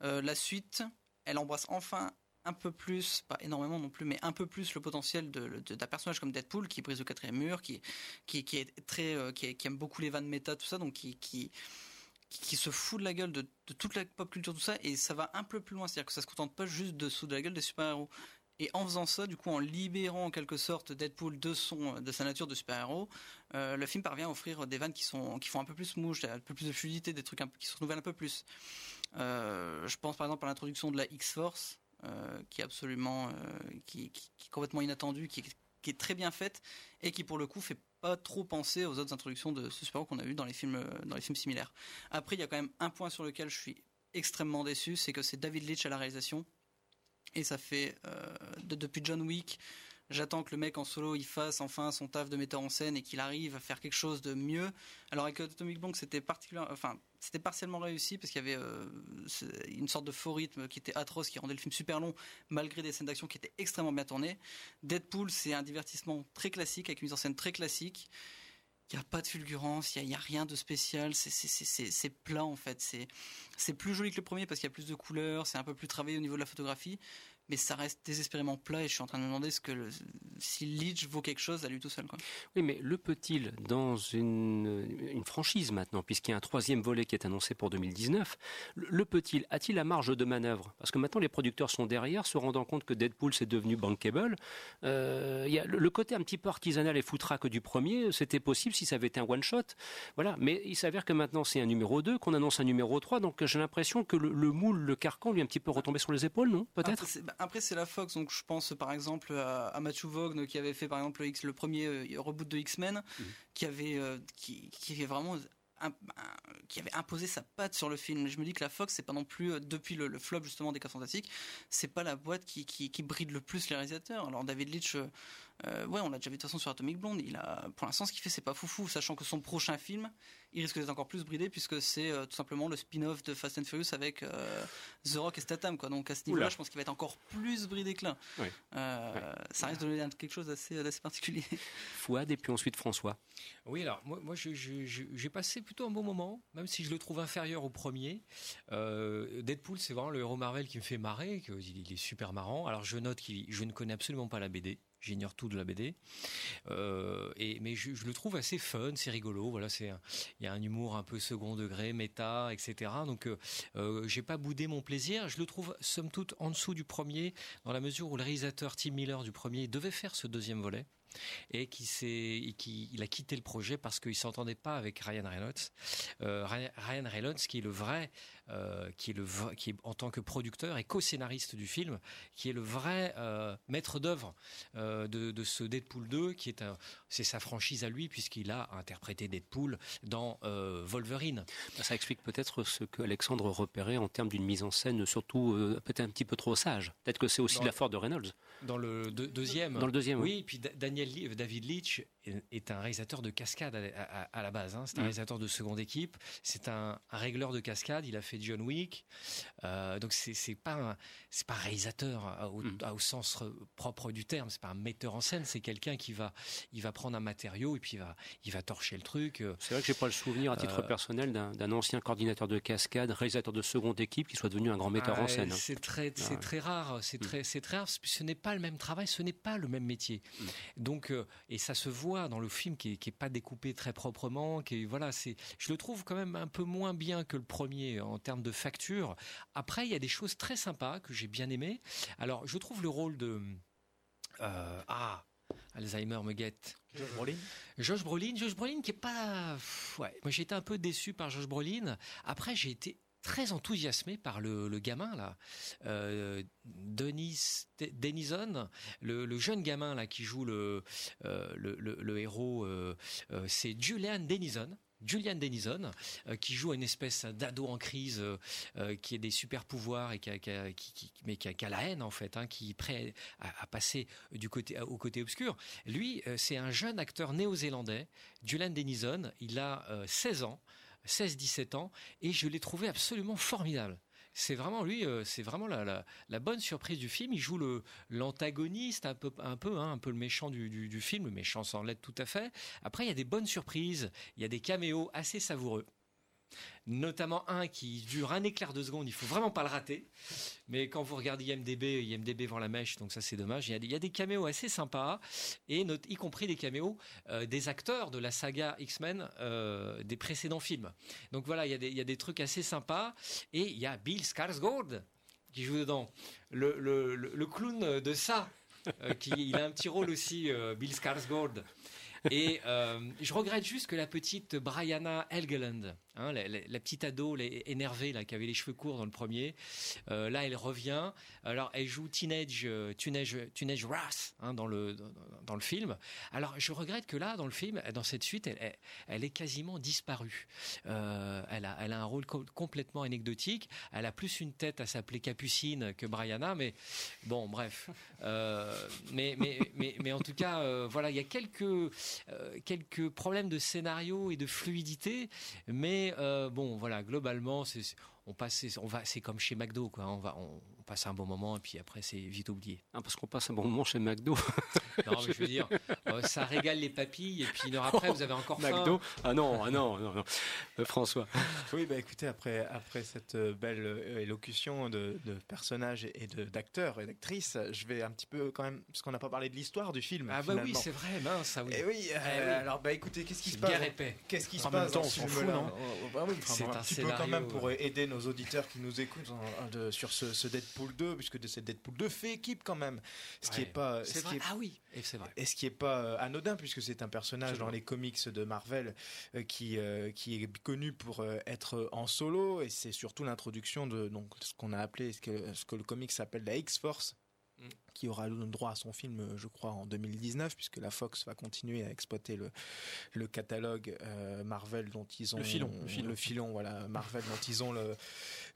la suite, elle embrasse enfin un peu plus, pas énormément non plus, mais un peu plus le potentiel de, de, d'un personnage comme Deadpool qui brise le quatrième mur, qui, qui, est très, euh, qui, aime beaucoup les vannes méta, tout ça, donc qui, qui, qui se fout de la gueule de, toute la pop culture, tout ça, et ça va un peu plus loin, c'est-à-dire que ça se contente pas juste de sous de la gueule des super-héros. Et en faisant ça, du coup, en libérant en quelque sorte Deadpool de son, de sa nature de super-héros, euh, le film parvient à offrir des vannes qui sont, qui font un peu plus mouche, un peu plus de fluidité, des trucs un, qui se renouvellent un peu plus. Euh, je pense par exemple à l'introduction de la X-Force, qui est absolument, euh, qui, est complètement inattendue, qui, est très bien faite et qui pour le coup fait pas trop penser aux autres introductions de ce super qu'on a vu dans les films, dans les films similaires. Après, il y a quand même un point sur lequel je suis extrêmement déçu, c'est que c'est David Leitch à la réalisation et ça fait euh, de, depuis John Wick J'attends que le mec en solo il fasse enfin son taf de metteur en scène et qu'il arrive à faire quelque chose de mieux. Alors avec Atomic Blonde, c'était particulièrement, enfin, c'était partiellement réussi parce qu'il y avait euh, une sorte de faux rythme qui était atroce, qui rendait le film super long malgré des scènes d'action qui étaient extrêmement bien tournées. Deadpool, c'est un divertissement très classique avec une mise en scène très classique. Il n'y a pas de fulgurance, il n'y a, rien de spécial, c'est plat en fait. C'est plus joli que le premier parce qu'il y a plus de couleurs, c'est un peu plus travaillé au niveau de la photographie mais ça reste désespérément plat et je suis en train de me demander ce que si Leech vaut quelque chose à lui tout seul. Quoi. Oui, mais le peut-il dans une, une franchise maintenant, puisqu'il y a un troisième volet qui est annoncé pour 2019, le, peut-il a-t-il la marge de manœuvre? Parce que maintenant les producteurs sont derrière, se rendant compte que Deadpool c'est devenu bankable. Euh, il y a le, côté un petit peu artisanal et foutraque du premier, c'était possible si ça avait été un one shot. Voilà, mais il s'avère que maintenant c'est un numéro 2, qu'on annonce un numéro 3, donc j'ai l'impression que le, moule, le carcan lui est un petit peu retombé sur les épaules, non? Peut-être? Après, c'est la Fox, donc je pense par exemple à, Matthew Vaughn qui avait fait par exemple le, X, le premier euh, reboot de X-Men, mhm. qui avait euh, qui, vraiment qui avait imposé sa patte sur le film. Je me dis que la Fox, c'est pas non plus euh, depuis le, flop justement des cas fantastiques, c'est pas la boîte qui, qui, qui, bride le plus les réalisateurs. Alors David Leitch, ouais, on l'a déjà vu de toute façon sur Atomic Blonde. Il a, pour l'instant, ce qu'il fait, c'est pas foufou, sachant que son prochain film, il risque d'être encore plus bridé puisque c'est euh, tout simplement le spin-off de Fast and Furious avec euh, The Rock et Statham quoi. Donc à ce niveau-là, je pense qu'il va être encore plus bridé que là. Euh, ça risque de donner quelque chose d'assez particulier. (laughs) Fouad et puis ensuite François. Oui, alors moi, moi j'ai passé plutôt un bon moment, même si je le trouve inférieur au premier. Deadpool, c'est vraiment le héros Marvel qui me fait marrer, il, il est super marrant. Alors je note que je ne connais absolument pas la BD j'ignore tout de la BD. Euh, et, mais je, le trouve assez fun, c'est rigolo. Voilà, c'est il y a un humour un peu second degré, méta, etc. Donc euh, euh, j'ai pas boudé mon plaisir. Je le trouve somme toute en dessous du premier, dans la mesure où le réalisateur Tim Miller du premier devait faire ce deuxième volet et qui s'est, qui, il a quitté le projet parce qu'il s'entendait pas avec Ryan Reynolds. Euh, Ryan Reynolds, qui est le vrai, euh, qui est le, qui est en tant que producteur et co-scénariste du film, qui est le vrai euh, maître d'œuvre de, de, ce Deadpool 2, qui est un, c'est sa franchise à lui puisqu'il a interprété Deadpool dans Wolverine. Ça explique peut-être ce que Alexandre repérait en termes d'une mise en scène, surtout peut-être un petit peu trop sage. Peut-être que c'est aussi la force de Reynolds. Dans le deuxième. Dans le deuxième. Oui, puis Daniel David Leitch est un réalisateur de cascade à, la base. Hein. C'est un mm. réalisateur de seconde équipe. C'est un, régleur de cascade. Il a fait John Wick. Euh, donc c'est pas c'est pas un réalisateur mm. au, sens propre du terme. C'est pas un metteur en scène. C'est quelqu'un qui va il va prendre un matériau et puis il va il va torcher le truc. C'est vrai que j'ai pas le souvenir à titre euh, personnel d'un ancien coordinateur de cascade, réalisateur de seconde équipe qui soit devenu un grand metteur en scène. Hein. C'est très c'est ah très rare. C'est mm. très c'est très rare. Ce n'est pas le même travail. Ce n'est pas le même métier. Donc euh, et ça se voit dans le film qui est, pas découpé très proprement, qui est, voilà, c'est, je le trouve quand même un peu moins bien que le premier en termes de facture. Après, il y a des choses très sympas que j'ai bien aimées. Alors, je trouve le rôle de euh, ah Alzheimer me guette. Josh Brolin. Josh Brolin, Josh Brolin qui est pas, ouais, moi j'ai été un peu déçu par Josh Brolin. Après, j'ai été très enthousiasmé par le, gamin là, euh, Denis Denison, le, jeune gamin là qui joue le euh, héros, euh, c'est Julian Denison. Julian Denison, qui joue une espèce d'ado en crise, qui a des super pouvoirs et qui, mais qui a, la haine en fait, hein, qui est prêt à, passer du côté au côté obscur. Lui, c'est un jeune acteur néo-zélandais, Julian Denison. Il a 16 ans. 16-17 ans, et je l'ai trouvé absolument formidable. C'est vraiment lui, euh, c'est vraiment la, bonne surprise du film. Il joue le l'antagoniste un peu, un peu, hein, un peu le méchant du, du film, le méchant sans l'être tout à fait. Après, il y a des bonnes surprises, il y a des caméos assez savoureux notamment un qui dure un éclair de seconde, il faut vraiment pas le rater. Mais quand vous regardez IMDB, IMDB vend la mèche, donc ça c'est dommage. Il y, a des, caméos assez sympas, et y compris des caméos euh, des acteurs de la saga X-Men euh, des précédents films. Donc voilà, il y, a des, trucs assez sympas, et il y a Bill Skarsgård qui joue dedans, le, clown de ça. Euh, qui, il a un petit rôle aussi, Bill Skarsgård. Et je regrette juste que la petite Brianna Helgeland, Hein, la, la- la petite ado les- énervée là, qui avait les cheveux courts dans le premier. Euh, là, elle revient. Alors, elle joue Teenage, euh, Teenage, Teenage Wrath hein, dans, le, dans, le film. Alors, je regrette que là, dans le film, dans cette suite, elle, elle, est quasiment disparue. Euh, elle, a, elle a un rôle co- complètement anecdotique. Elle a plus une tête à s'appeler Capucine que Brianna, mais bon, bref. Euh, mais, mais, mais, mais en tout cas, voilà, il y a quelques, quelques problèmes de scénario et de fluidité, mais euh, bon, voilà, globalement, c'est on passe, on va, c'est comme chez McDo, quoi. On va, on, passe un bon moment et puis après c'est vite oublié. Ah, parce qu'on passe un bon moment chez McDo. (laughs) Non, mais je veux dire, (laughs) euh, ça régale les papilles et puis une heure après vous avez encore faim. McDo Ah non, ah non, non, non. Euh, François. Oui, bah écoutez, après, après cette euh, belle élocution de, de personnages et de- d'acteurs et d'actrices, je vais un petit peu quand même, parce qu'on n'a pas parlé de l'histoire du film. Ah bah oui, c'est vrai, mince, ça oui. Eh oui, euh, Eh oui. alors bah écoutez, qu'est-ce qui se passe guerre épais. Qu'est-ce qui se passe dans ce film-là non Oh, oh, bah C'est un petit peu quand même pour aider nos auditeurs qui nous écoutent hein, de- sur ce, ce Deadpool 2, puisque de cette Deadpool 2 fait équipe quand même. Ce qui Ouais. est pas, ce vrai. qui est- Ah oui, et c'est vrai. et ce qui est pas euh, anodin puisque c'est un personnage Absolument. dans les comics de Marvel euh, qui euh, qui est connu pour être en solo et c'est surtout l'introduction de donc ce qu'on a appelé ce que ce que le comics s'appelle la X-Force. Qui aura le droit à son film, euh, je crois, en 2019, puisque la Fox va continuer à exploiter le, le catalogue euh, Marvel dont ils ont Le filon, le filon. voilà, Marvel dont ils ont le,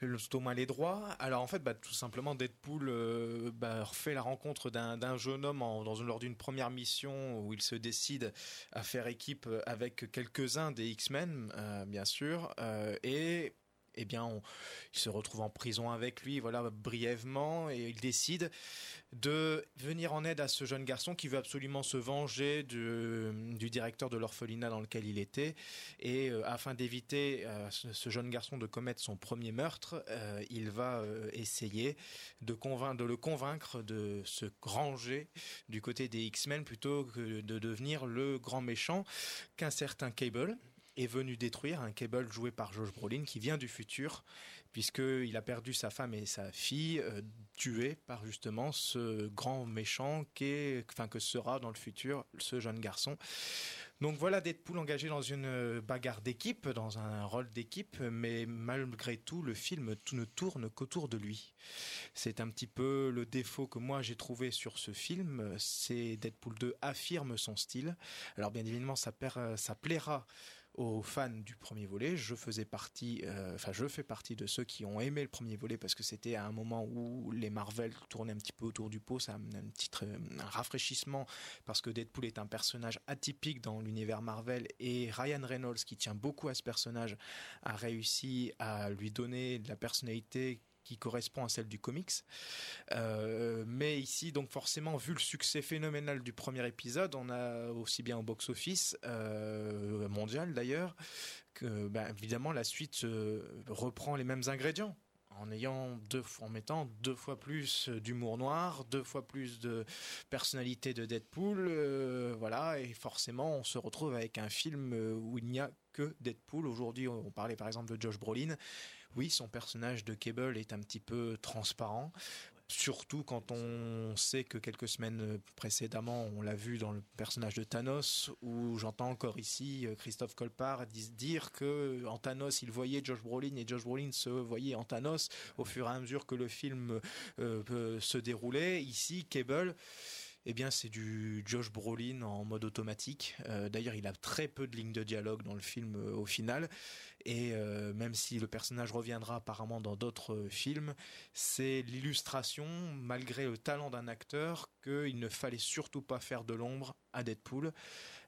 le- au moins les droits. Alors en fait, bah, tout simplement, Deadpool euh, bah, refait la rencontre d'un jeune homme en- dans une, lors d'une première mission où il se décide à faire équipe avec quelques-uns des X-Men, euh, bien sûr, et eh bien, il se retrouve en prison avec lui, voilà, brièvement, et il décide de venir en aide à ce jeune garçon qui veut absolument se venger du, directeur de l'orphelinat dans lequel il était. Et euh, afin d'éviter euh, ce, jeune garçon de commettre son premier meurtre, euh, il va euh, essayer de, de le convaincre de se ranger du côté des X-Men plutôt que de devenir le grand méchant qu'un certain Cable est venu détruire, un Cable joué par Josh Brolin qui vient du futur puisqu'il a perdu sa femme et sa fille euh, tuées par justement ce grand méchant qu'est, enfin, que sera dans le futur ce jeune garçon. Donc voilà Deadpool engagé dans une bagarre d'équipe, dans un rôle d'équipe, mais malgré tout, le film ne tourne qu'autour de lui. C'est un petit peu le défaut que moi j'ai trouvé sur ce film, c'est Deadpool 2 affirme son style. Alors bien évidemment, ça plaira aux fans du premier volet. Je faisais partie, euh, enfin je fais partie de ceux qui ont aimé le premier volet parce que c'était à un moment où les Marvel tournaient un petit peu autour du pot, ça un petit tra- un rafraîchissement parce que Deadpool est un personnage atypique dans l'univers Marvel et Ryan Reynolds qui tient beaucoup à ce personnage a réussi à lui donner de la personnalité qui correspond à celle du comics. Euh, mais ici, donc forcément, vu le succès phénoménal du premier épisode, on a aussi bien au box-office euh, mondial d'ailleurs, que ben, évidemment la suite euh, reprend les mêmes ingrédients. En ayant deux, en mettant deux fois plus d'humour noir, deux fois plus de personnalité de Deadpool, voilà, et forcément on se retrouve avec un film où il n'y a que Deadpool. Aujourd'hui, on parlait par exemple de Josh Brolin. Oui, son personnage de Cable est un petit peu transparent. Surtout quand on sait que quelques semaines précédemment, on l'a vu dans le personnage de Thanos, où j'entends encore ici euh, Christophe Colpart dire que en Thanos, il voyait Josh Brolin et Josh Brolin se voyait en Thanos au fur et à mesure que le film euh, peut se déroulait. Ici, Cable, eh bien, c'est du Josh Brolin en mode automatique. Euh, D'ailleurs, il a très peu de lignes de dialogue dans le film euh, au final. Et euh, même si le personnage reviendra apparemment dans d'autres films, c'est l'illustration, malgré le talent d'un acteur, qu'il ne fallait surtout pas faire de l'ombre à Deadpool.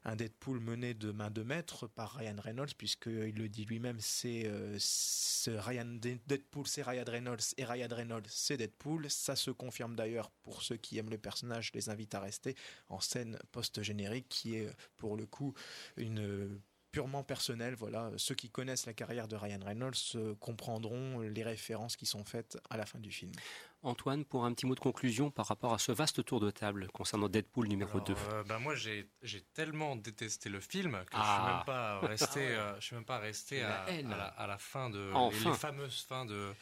Un Deadpool mené de main de maître par Ryan Reynolds, puisqu'il le dit lui-même, c'est euh, Ryan De- Deadpool, c'est Ryan Reynolds, et Ryan Reynolds, c'est Deadpool. Ça se confirme d'ailleurs pour ceux qui aiment le personnage, je les invite à rester en scène post-générique, qui est pour le coup une purement personnelle. Voilà, ceux qui connaissent la carrière de Ryan Reynolds euh, comprendront les références qui sont faites à la fin du film. Antoine, pour un petit mot de conclusion par rapport à ce vaste tour de table concernant Deadpool numéro 2. Euh, bah, moi j'ai j'ai tellement détesté le film que Ah. je suis même pas resté Ah ouais. (laughs) euh, je suis même pas resté La à, la, à la fin de les, fameuses fins de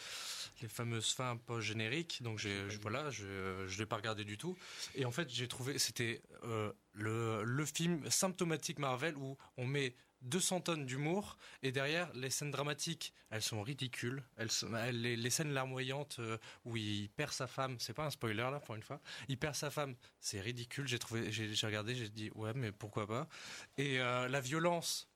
les fameuses fins post génériques. Donc j'ai je- voilà je je l'ai pas regardé du tout. Et en fait j'ai trouvé c'était euh, le le film symptomatique Marvel où on met 200 tonnes d'humour et derrière les scènes dramatiques elles sont ridicules. Elles sont, elles- les, les scènes larmoyantes euh, où il perd sa femme c'est pas un spoiler là pour une fois. Il perd sa femme c'est ridicule. J'ai trouvé j'ai j'ai regardé j'ai dit ouais mais pourquoi pas? Et euh, la violence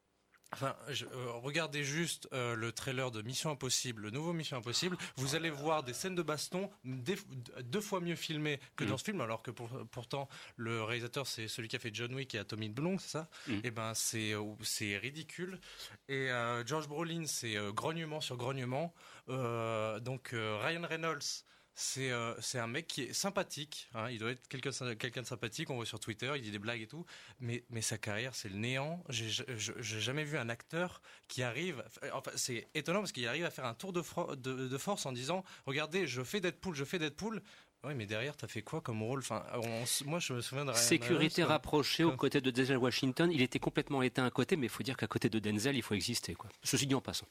Enfin, je- euh, regardez juste euh, le trailer de Mission Impossible, le nouveau Mission Impossible. Vous allez voir des scènes de baston des- deux fois mieux filmées que Mm. dans ce film, alors que pour- pourtant le réalisateur c'est celui qui a fait John Wick et Atomic Blonde, c'est ça Mm. Et ben c'est euh, c'est ridicule. Et euh, George Brolin c'est grognement sur grognement. Donc Ryan Reynolds. C'est euh, c'est un mec qui est sympathique, hein, il doit être quelqu'un quelqu'un de sympathique, on voit sur Twitter, il dit des blagues et tout, mais, mais sa carrière c'est le néant. J'ai jamais vu un acteur qui arrive, enfin c'est étonnant parce qu'il arrive à faire un tour de, fro- de, de force en disant regardez je fais Deadpool, je fais Deadpool. Oui mais derrière t'as fait quoi comme rôle? Enfin on moi je me souviens de Ryan Sécurité rapprochée aux côtés de Denzel Washington. Il était complètement éteint à côté, mais il faut dire qu'à côté de Denzel, il faut exister. Quoi. Ceci dit en passant.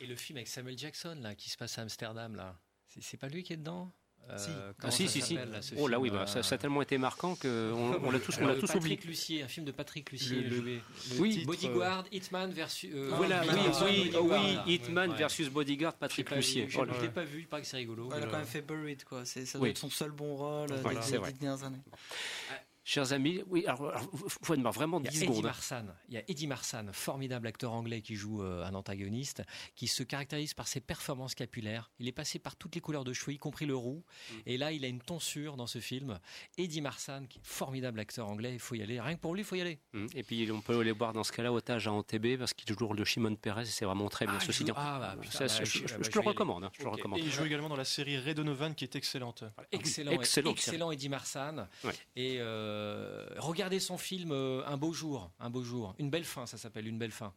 Et le film avec Samuel Jackson, là, qui se passe à Amsterdam, là, c'est c'est pas lui qui est dedans? Euh, Si. Ah, si, si, si. là, Oh là film, oui, bah, euh, ça, ça a tellement été marquant qu'on (laughs) on l'a tous, on l'a Euh, tous oublié. Patrick Lucier, un film de Patrick Lucier. Le- le- joué. le Oui. titre, Bodyguard, Hitman versus. euh, voilà, Hitman oui, oui, Bodyguard, oui. Hitman Ouais. versus Bodyguard, Patrick Lucier. vu, Je Oh je là. l'ai pas vu, il paraît que c'est rigolo. Ouais, il a Euh, quand même fait Buried, quoi. C'est, ça doit Oui. être son seul bon rôle euh, Voilà, des, des dernières années. Chers amis, oui, alors, alors faut être vraiment Il y a 10 Eddie secondes. hein. Marsan. Il y a Eddie Marsan, formidable acteur anglais qui joue euh, un antagoniste, qui se caractérise par ses performances capillaires. Il est passé par toutes les couleurs de cheveux, y compris le roux. Mm. Et là, il a une tonsure dans ce film. Eddie Marsan, qui est formidable acteur anglais, il faut y aller. Rien que pour lui, il faut y aller. Hum, Et puis on peut les voir dans ce cas-là otage à Antebé parce qu'il joue le rôle de Shimon Perez et c'est vraiment très bien. Ah, il Ceci joue- ah, bah, putain, ça, bah, je, je- je- bah, je je te le aller. recommande. hein, je te le Et recommande. il joue également dans la série Ray Donovan qui est excellente. Excellent, Excellent, excellent, Eddie Marsan. Ouais. Et euh, regardez son film euh, Un beau jour, un beau jour, une belle fin, ça s'appelle une belle fin.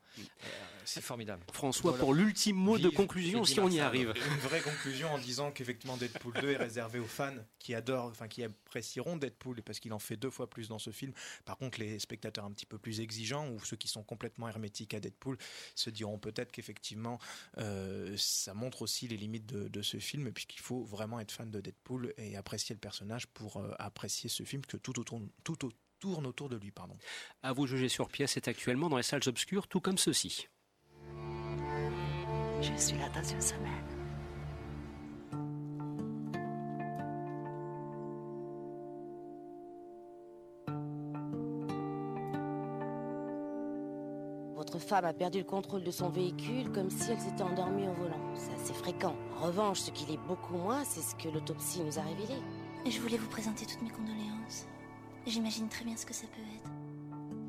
C'est formidable. François, Voilà. pour l'ultime mot de conclusion, si on y arrive. Une vraie conclusion en disant qu'effectivement Deadpool 2 est réservé aux fans qui adorent, enfin qui apprécieront Deadpool parce qu'il en fait deux fois plus dans ce film. Par contre, les spectateurs un petit peu plus exigeants ou ceux qui sont complètement hermétiques à Deadpool se diront peut-être qu'effectivement euh, ça montre aussi les limites de, de ce film puisqu'il faut vraiment être fan de Deadpool et apprécier le personnage pour euh, apprécier ce film que tout autour, tout au- tourne autour de lui. Pardon. À vous juger sur pièce est actuellement dans les salles obscures, tout comme ceci. Je suis là dans une semaine. Votre femme a perdu le contrôle de son véhicule comme si elle s'était endormie au volant. C'est assez fréquent. En revanche, ce qui l'est beaucoup moins, c'est ce que l'autopsie nous a révélé. Je voulais vous présenter toutes mes condoléances. J'imagine très bien ce que ça peut être.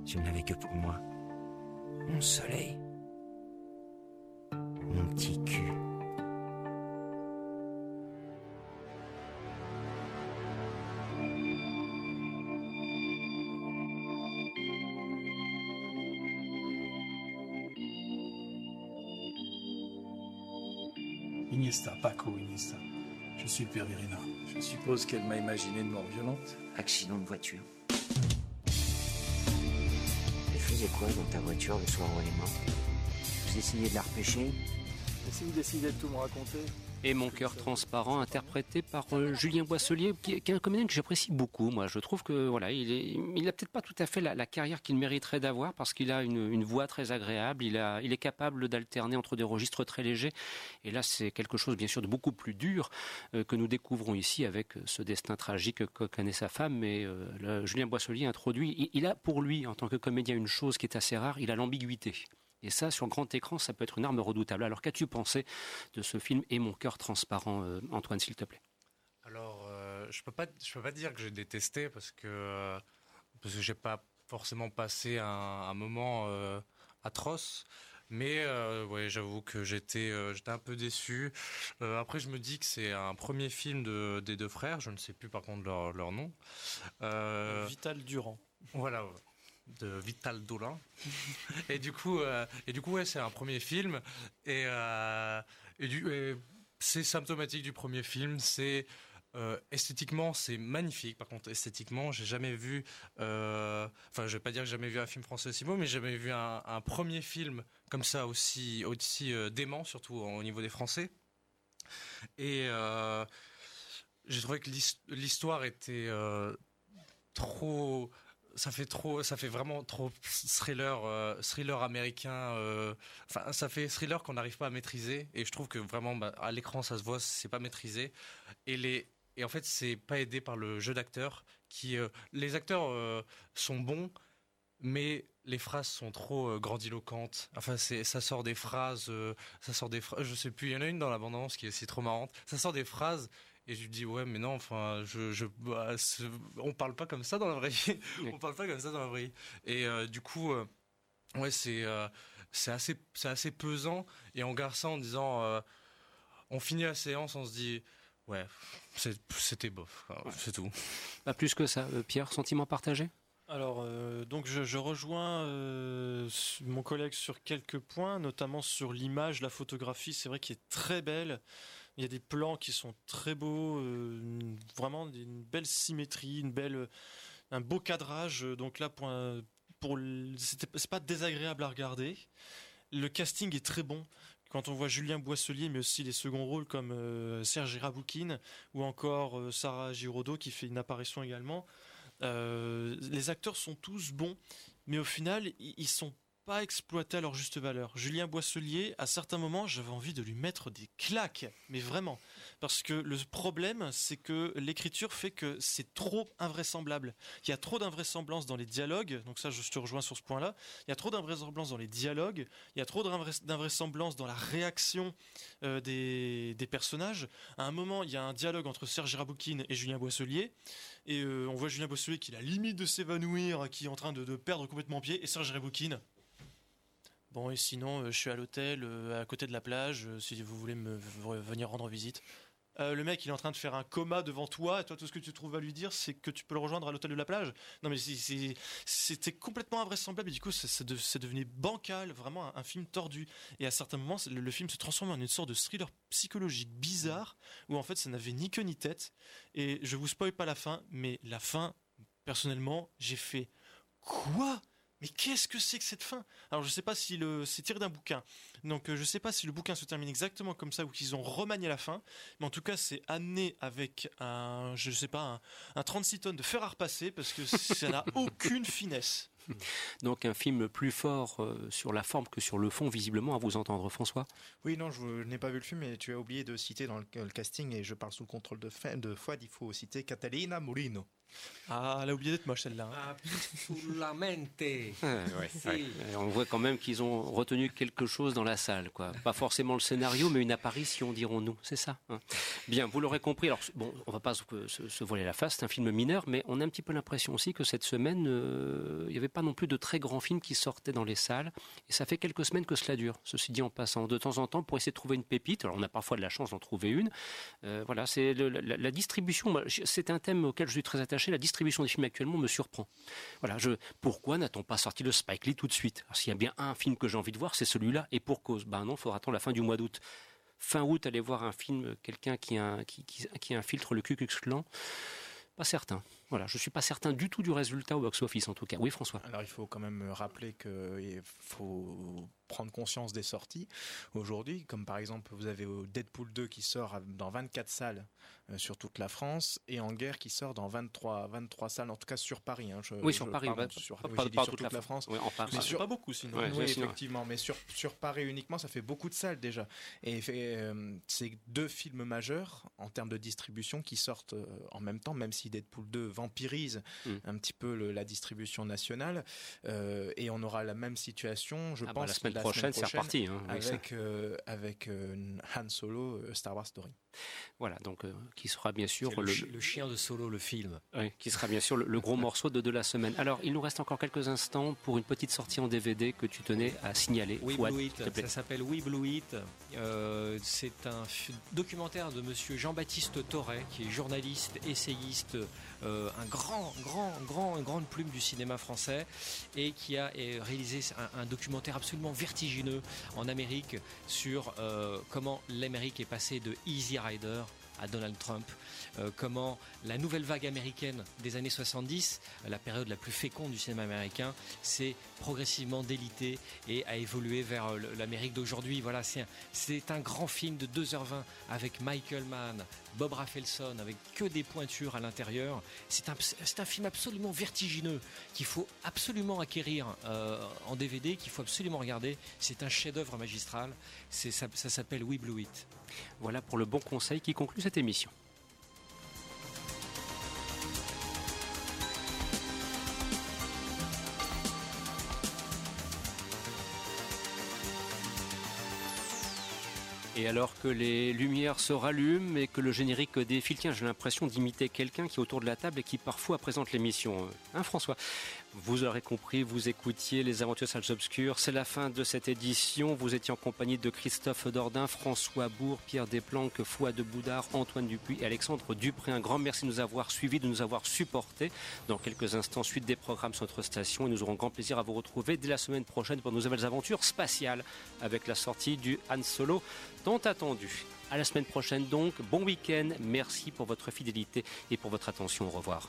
Je n'avais que pour moi mon soleil, mon petit cul. Iniesta, Paco Iniesta. Je suis le père d'Irina. Je suppose qu'elle m'a imaginé une mort violente. Accident de voiture. Elle faisait quoi dans ta voiture le soir où elle est morte? Vous essayez de la repêcher Et si vous décidez de tout me raconter Et Mon cœur transparent, interprété par euh, Julien Boisselier, qui, est- qui est un comédien que j'apprécie beaucoup. Moi, je trouve que voilà, il est, il a peut-être pas tout à fait la, la carrière qu'il mériterait d'avoir parce qu'il a une, une voix très agréable. Il a, il est capable d'alterner entre des registres très légers. Et là, c'est quelque chose, bien sûr, de beaucoup plus dur euh, que nous découvrons ici avec euh, ce destin tragique que connaît sa femme. Mais euh, le- Julien Boisselier introduit, il, il a pour lui, en tant que comédien, une chose qui est assez rare. Il a l'ambiguïté. Et ça, sur grand écran, ça peut être une arme redoutable. Alors, qu'as-tu pensé de ce film Et mon cœur transparent, euh, Antoine, s'il te plaît Alors, euh, je peux pas, je peux pas dire que j'ai détesté parce que euh, parce que j'ai pas forcément passé un, un moment euh, atroce. Mais euh, ouais, j'avoue que j'étais euh, j'étais un peu déçu. Euh, après, je me dis que c'est un premier film de, des deux frères. Je ne sais plus par contre leur, leur nom. Euh, Vital Durand. Voilà. ouais. De Vital Dolin. (laughs) et du coup, euh, et du coup, ouais, c'est un premier film et, euh, et c'est symptomatique du premier film. C'est euh, esthétiquement, c'est magnifique. Par contre, esthétiquement, j'ai jamais vu. Enfin, je vais pas dire que j'ai jamais vu un film français aussi beau, mais j'ai jamais vu un, un premier film comme ça aussi aussi dément, surtout au niveau des Français. Et j'ai trouvé que l'his- l'histoire était trop ça fait trop, ça fait vraiment trop thriller, euh, thriller américain. euh, ça fait thriller qu'on n'arrive pas à maîtriser. Et je trouve que vraiment, bah, à l'écran, ça se voit, c'est pas maîtrisé. Et les, et en fait, c'est pas aidé par le jeu d'acteurs. Qui, euh, les acteurs sont bons, mais les phrases sont trop grandiloquentes. Enfin, c'est, ça sort des phrases, ça sort des phrases. Je sais plus. Il y en a une dans l'abondance qui est aussi trop marrante. Ça sort des phrases. Et je lui dis ouais mais non enfin je je bah, on parle pas comme ça dans la vraie vie. On parle pas comme ça dans la vraie vie. Et euh, du coup euh, ouais c'est euh, c'est assez c'est assez pesant. Et on garde ça en disant euh, on finit la séance on se dit ouais c'était bof c'est tout. Pas plus que ça. Euh, Pierre, sentiment partagé? Alors, euh, donc je, je rejoins euh, mon collègue sur quelques points, notamment sur l'image, la photographie. C'est vrai qu'il est très belle. Il y a des plans qui sont très beaux, euh, vraiment une belle symétrie, une belle, un beau cadrage. Donc là, pour, un- pour c'est pas désagréable à regarder. Le casting est très bon. Quand on voit Julien Boisselier, mais aussi les seconds rôles comme euh, Serge Raboukine ou encore euh, Sarah Giraudot qui fait une apparition également, euh, les acteurs sont tous bons, mais au final, ils sont pas exploités à leur juste valeur. Julien Boisselier, à certains moments, j'avais envie de lui mettre des claques, mais vraiment. Parce que le problème, c'est que l'écriture fait que c'est trop invraisemblable. Il y a trop d'invraisemblance dans les dialogues, donc ça, je te rejoins sur ce point-là. Il y a trop d'invraisemblance dans les dialogues, il y a trop d'invrais- d'invraisemblance dans la réaction euh, des, des personnages. À un moment, il y a un dialogue entre Serge Raboukine et Julien Boisselier, et euh, on voit Julien Boisselier qui est à la limite de s'évanouir, qui est en train de, de perdre complètement pied, et Serge Raboukine. Bon, et sinon, euh, je suis à l'hôtel, euh, à côté de la plage, euh, si vous voulez me venir rendre visite. Le mec, il est en train de faire un coma devant toi, et toi, tout ce que tu trouves à lui dire, c'est que tu peux le rejoindre à l'hôtel de la plage. Non, mais c'est- c'est- c'était complètement invraisemblable, et du coup, ça de- c'est devenu bancal, vraiment un, film tordu. Et à certains moments, c'est- le, le film se transforme en une sorte de thriller psychologique bizarre, où en fait, ça n'avait ni queue ni tête. Et je vous spoil pas la fin, mais la fin, personnellement, j'ai fait quoi? Mais qu'est-ce que c'est que cette fin? Alors je sais pas si le c'est tiré d'un bouquin. Donc euh, je sais pas si le bouquin se termine exactement comme ça ou qu'ils ont remanié la fin, mais en tout cas c'est amené avec un je sais pas un, un 36 tonnes de fer à repasser parce que ça n'a (laughs) aucune finesse. Donc un film plus fort euh, sur la forme que sur le fond, visiblement, à vous entendre, François? Oui, non, je, je n'ai pas vu le film, mais tu as oublié de citer dans le, le casting, et je parle sous le contrôle de, de Fouad, il faut citer Catalina Molino. Ah, elle a oublié d'être moche celle-là. hein. Absolutamente. Ah, ouais, ouais. Et On voit quand même qu'ils ont retenu quelque chose dans la salle, quoi. Pas forcément le scénario, mais une apparition, dirons-nous. C'est ça. hein. Bien, vous l'aurez compris. Alors, bon, on va pas se, se- se voiler la face. C'est un film mineur, mais on a un petit peu l'impression aussi que cette semaine, euh, il n'y avait pas non plus de très grands films qui sortaient dans les salles. Et ça fait quelques semaines que cela dure. Ceci dit, en passant de temps en temps pour essayer de trouver une pépite. Alors, on a parfois de la chance d'en trouver une. Euh, voilà, c'est la, la distribution. C'est un thème auquel je suis très attaché. La distribution des films actuellement me surprend. Voilà, pourquoi n'a-t-on pas sorti le Spike Lee tout de suite? S'il y a bien un film que j'ai envie de voir, c'est celui-là, et pour cause? Ben non, il faudra attendre la fin du mois d'août. Fin août, aller voir un film, quelqu'un qui, qui, qui, qui infiltre le Ku Klux. Pas certain. Voilà, je suis pas certain du tout du résultat au box-office en tout cas. Oui, François. Alors il faut quand même rappeler qu'il faut prendre conscience des sorties aujourd'hui, comme par exemple vous avez Deadpool 2 qui sort dans 24 salles euh, sur toute la France et En Guerre qui sort dans 23, 23 salles, en tout cas sur Paris. hein, je- Oui, sur je- Paris, pardon, bah, sur- pas- oui, pas- pas sur toute la France. Oui, en Paris. Mais Ah, sur- pas beaucoup, sinon. Oui, Ouais, effectivement, mais sur, sur Paris uniquement, ça fait beaucoup de salles déjà. Et euh, c'est deux films majeurs en termes de distribution qui sortent euh, en même temps, même si Deadpool 2 vampirise Mm. un petit peu le- la distribution nationale. Euh, et on aura la même situation, je Ah bah, pense, la semaine prochaine, c'est reparti, hein, avec avec, euh, euh, Han Solo, Star Wars Story. Voilà, donc euh, qui sera bien sûr le chi- le chien de Solo, le film. Oui, qui sera bien sûr le, le gros (laughs) morceau de, de la semaine. Alors, il nous reste encore quelques instants pour une petite sortie en DVD que tu tenais à signaler. S'il te It, ça s'appelle We Blew It. Euh, c'est un documentaire de monsieur Jean-Baptiste Torret, qui est journaliste, essayiste, euh, un grand, grand, grand, une grande plume du cinéma français, et qui a réalisé un, un documentaire absolument vertigineux en Amérique sur comment l'Amérique est passée de Easy À Donald Trump, euh, comment la nouvelle vague américaine des années 70, la période la plus féconde du cinéma américain, s'est progressivement délitée et a évolué vers euh, l'Amérique d'aujourd'hui. Voilà, c'est un, grand film de 2h20 avec Michael Mann, Bob Rafelson, avec que des pointures à l'intérieur. C'est un, film absolument vertigineux qu'il faut absolument acquérir euh, en DVD, qu'il faut absolument regarder. C'est un chef-d'œuvre magistral. Ça, s'appelle We Blew It. Voilà pour le bon conseil qui conclut cette émission. Et alors que les lumières se rallument et que le générique défile, tiens, j'ai l'impression d'imiter quelqu'un qui est autour de la table et qui parfois présente l'émission. Hein, François? Vous aurez compris, vous écoutiez Les Aventures Salles Obscures. C'est la fin de cette édition. Vous étiez en compagnie de Christophe Dordain, François Bourg, Pierre Desplanques, Fouad de Boudard, Antoine Dupuis et Alexandre Dupré. Un grand merci de nous avoir suivis, de nous avoir supportés. Dans quelques instants, suite des programmes sur notre station. Et nous aurons grand plaisir à vous retrouver dès la semaine prochaine pour nos nouvelles aventures spatiales avec la sortie du Han Solo tant attendu. À la semaine prochaine donc, bon week-end, merci pour votre fidélité et pour votre attention, au revoir.